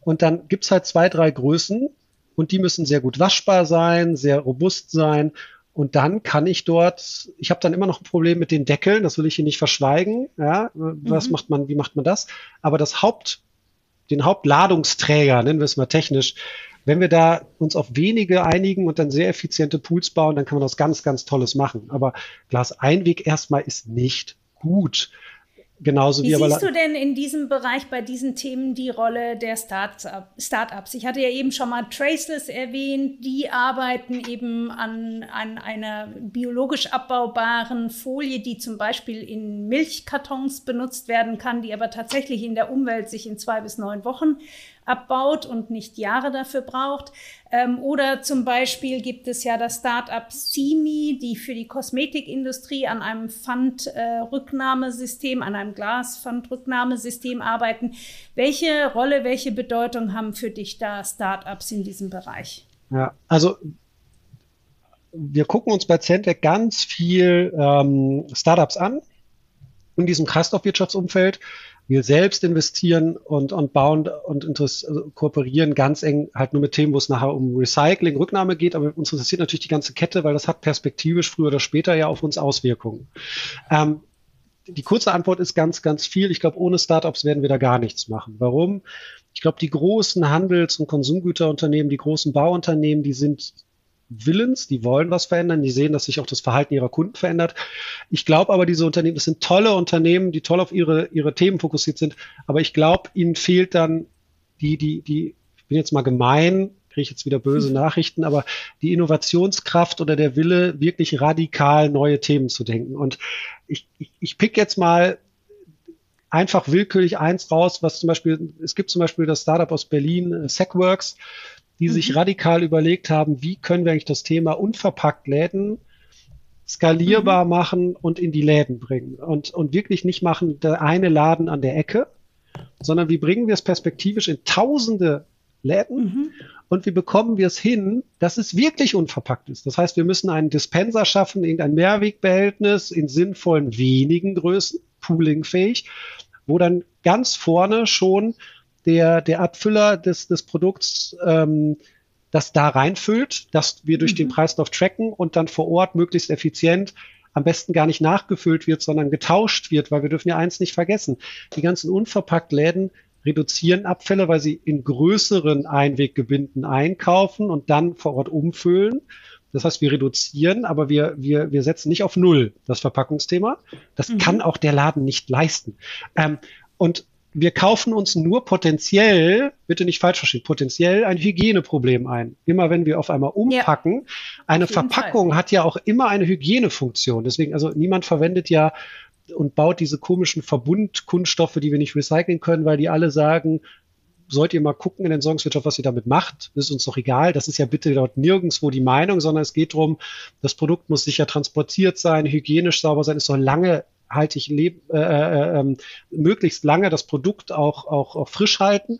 Speaker 2: Und dann gibt's halt zwei, drei Größen und die müssen sehr gut waschbar sein, sehr robust sein. Und dann kann ich dort, ich habe dann immer noch ein Problem mit den Deckeln, das will ich hier nicht verschweigen. Ja, was mhm. macht man, wie macht man das? Aber das Haupt, den Hauptladungsträger, nennen wir es mal technisch, wenn wir da uns auf wenige einigen und dann sehr effiziente Pools bauen, dann kann man das ganz, ganz Tolles machen. Aber Glaseinweg erstmal ist nicht gut. Genauso
Speaker 1: wie, wie siehst du denn in diesem Bereich bei diesen Themen die Rolle der Start-ups? Ich hatte ja eben schon mal Traceless erwähnt. Die arbeiten eben an, an einer biologisch abbaubaren Folie, die zum Beispiel in Milchkartons benutzt werden kann, die aber tatsächlich in der Umwelt sich in zwei bis neun Wochen abbaut und nicht Jahre dafür braucht. Ähm, oder zum Beispiel gibt es ja das Startup Simi, die für die Kosmetikindustrie an einem Pfandrücknahmesystem, äh, an einem Glaspfandrücknahmesystem arbeiten. Welche Rolle, welche Bedeutung haben für dich da Startups in diesem Bereich?
Speaker 2: Ja, also wir gucken uns bei Centec ganz viel ähm, Startups an in diesem Kreislaufwirtschaftsumfeld wir selbst investieren und, und bauen und also kooperieren ganz eng halt nur mit Themen, wo es nachher um Recycling, Rücknahme geht, aber uns interessiert natürlich die ganze Kette, weil das hat perspektivisch früher oder später ja auf uns Auswirkungen. Ähm, die kurze Antwort ist ganz, ganz viel. Ich glaube, ohne Startups werden wir da gar nichts machen. Warum? Ich glaube, die großen Handels- und Konsumgüterunternehmen, die großen Bauunternehmen, die sind willens, die wollen was verändern, die sehen, dass sich auch das Verhalten ihrer Kunden verändert. Ich glaube aber, diese Unternehmen, das sind tolle Unternehmen, die toll auf ihre, ihre Themen fokussiert sind, aber ich glaube, ihnen fehlt dann die, die, die, ich bin jetzt mal gemein, kriege ich jetzt wieder böse Nachrichten, aber die Innovationskraft oder der Wille, wirklich radikal neue Themen zu denken. Und ich, ich, ich pick jetzt mal einfach willkürlich eins raus, was zum Beispiel, es gibt zum Beispiel das Startup aus Berlin, äh, Segworks, die mhm. sich radikal überlegt haben, wie können wir eigentlich das Thema unverpackt Läden skalierbar mhm. machen und in die Läden bringen. Und, und wirklich nicht machen, der eine Laden an der Ecke, sondern wie bringen wir es perspektivisch in tausende Läden mhm. und wie bekommen wir es hin, dass es wirklich unverpackt ist. Das heißt, wir müssen einen Dispenser schaffen, irgendein Mehrwegbehältnis in sinnvollen wenigen Größen, poolingfähig, wo dann ganz vorne schon der, der Abfüller des, des Produkts ähm, das da reinfüllt, dass wir durch mhm. den Preislauf tracken und dann vor Ort möglichst effizient am besten gar nicht nachgefüllt wird, sondern getauscht wird, weil wir dürfen ja eins nicht vergessen. Die ganzen unverpackt Läden reduzieren Abfälle, weil sie in größeren Einweggebinden einkaufen und dann vor Ort umfüllen. Das heißt, wir reduzieren, aber wir, wir, wir setzen nicht auf Null das Verpackungsthema. Das mhm. kann auch der Laden nicht leisten. Ähm, und wir kaufen uns nur potenziell, bitte nicht falsch verstehen, potenziell ein Hygieneproblem ein. Immer wenn wir auf einmal umpacken, ja, eine Verpackung Fall. hat ja auch immer eine Hygienefunktion. Deswegen, also niemand verwendet ja und baut diese komischen Verbundkunststoffe, die wir nicht recyceln können, weil die alle sagen, sollt ihr mal gucken in der Entsorgungswirtschaft, was ihr damit macht. ist uns doch egal. Das ist ja bitte dort nirgendwo die Meinung, sondern es geht darum, das Produkt muss sicher transportiert sein, hygienisch sauber sein, es soll lange nachhaltig leben, äh, äh, ähm, möglichst lange das Produkt auch, auch, auch frisch halten.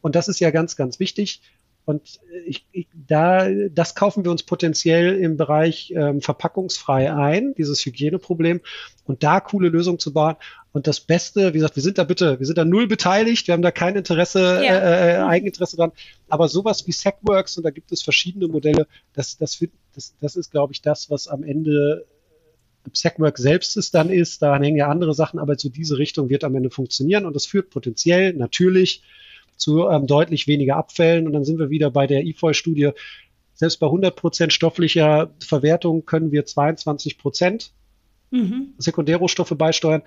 Speaker 2: Und das ist ja ganz, ganz wichtig. Und ich, ich, da, das kaufen wir uns potenziell im Bereich ähm, verpackungsfrei ein, dieses Hygieneproblem, und da coole Lösungen zu bauen. Und das Beste, wie gesagt, wir sind da bitte, wir sind da null beteiligt, wir haben da kein Interesse, ja. äh, äh Eigeninteresse dran. Aber sowas wie Segworks, und da gibt es verschiedene Modelle, das, das, das, das ist, glaube ich, das, was am Ende Segwork selbst es dann ist, daran hängen ja andere Sachen, aber zu diese Richtung wird am Ende funktionieren und das führt potenziell natürlich zu ähm, deutlich weniger Abfällen und dann sind wir wieder bei der IFOI-Studie. Selbst bei 100 Prozent stofflicher Verwertung können wir 22 Prozent mhm. Sekundärrohstoffe beisteuern.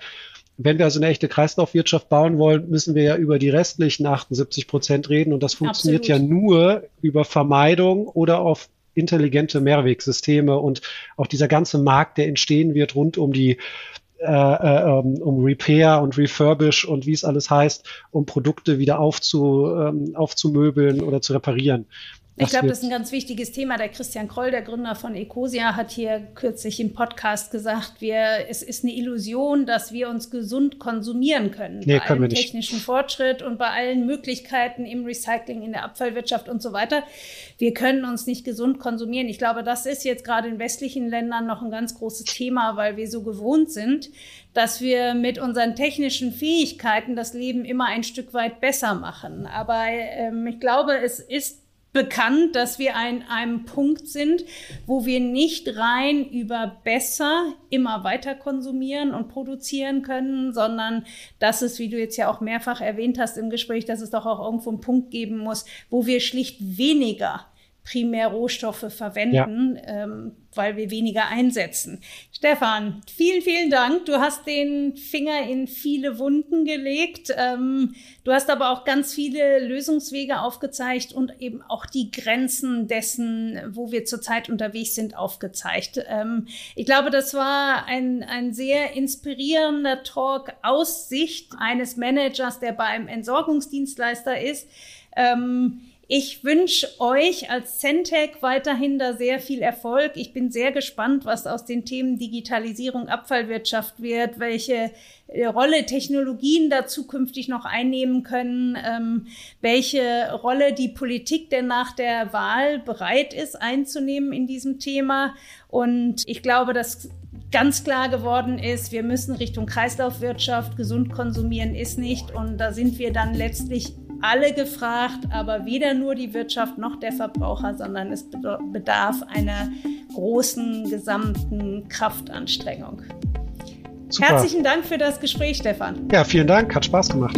Speaker 2: Wenn wir also eine echte Kreislaufwirtschaft bauen wollen, müssen wir ja über die restlichen 78 Prozent reden und das funktioniert Absolut. ja nur über Vermeidung oder auf intelligente Mehrwegsysteme und auch dieser ganze Markt, der entstehen wird rund um die äh, äh, ähm, um Repair und Refurbish und wie es alles heißt, um Produkte wieder aufzu, ähm, aufzumöbeln oder zu reparieren.
Speaker 1: Ich glaube, das ist ein ganz wichtiges Thema. Der Christian Kroll, der Gründer von Ecosia, hat hier kürzlich im Podcast gesagt, wir, es ist eine Illusion, dass wir uns gesund konsumieren können.
Speaker 2: Nee, bei
Speaker 1: allem technischen Fortschritt und bei allen Möglichkeiten im Recycling, in der Abfallwirtschaft und so weiter. Wir können uns nicht gesund konsumieren. Ich glaube, das ist jetzt gerade in westlichen Ländern noch ein ganz großes Thema, weil wir so gewohnt sind, dass wir mit unseren technischen Fähigkeiten das Leben immer ein Stück weit besser machen. Aber ähm, ich glaube, es ist bekannt, dass wir an einem Punkt sind, wo wir nicht rein über besser immer weiter konsumieren und produzieren können, sondern dass es, wie du jetzt ja auch mehrfach erwähnt hast im Gespräch, dass es doch auch irgendwo einen Punkt geben muss, wo wir schlicht weniger primär Rohstoffe verwenden, ja. ähm, weil wir weniger einsetzen. Stefan, vielen, vielen Dank. Du hast den Finger in viele Wunden gelegt. Ähm, du hast aber auch ganz viele Lösungswege aufgezeigt und eben auch die Grenzen dessen, wo wir zurzeit unterwegs sind, aufgezeigt. Ähm, ich glaube, das war ein, ein sehr inspirierender Talk aus Sicht eines Managers, der bei einem Entsorgungsdienstleister ist. Ähm, ich wünsche euch als Centec weiterhin da sehr viel Erfolg. Ich bin sehr gespannt, was aus den Themen Digitalisierung, Abfallwirtschaft wird, welche äh, Rolle Technologien da zukünftig noch einnehmen können, ähm, welche Rolle die Politik denn nach der Wahl bereit ist einzunehmen in diesem Thema. Und ich glaube, dass ganz klar geworden ist, wir müssen Richtung Kreislaufwirtschaft, gesund konsumieren ist nicht. Und da sind wir dann letztlich alle gefragt, aber weder nur die Wirtschaft noch der Verbraucher, sondern es bedarf einer großen gesamten Kraftanstrengung. Super. Herzlichen Dank für das Gespräch, Stefan.
Speaker 2: Ja, vielen Dank, hat Spaß gemacht.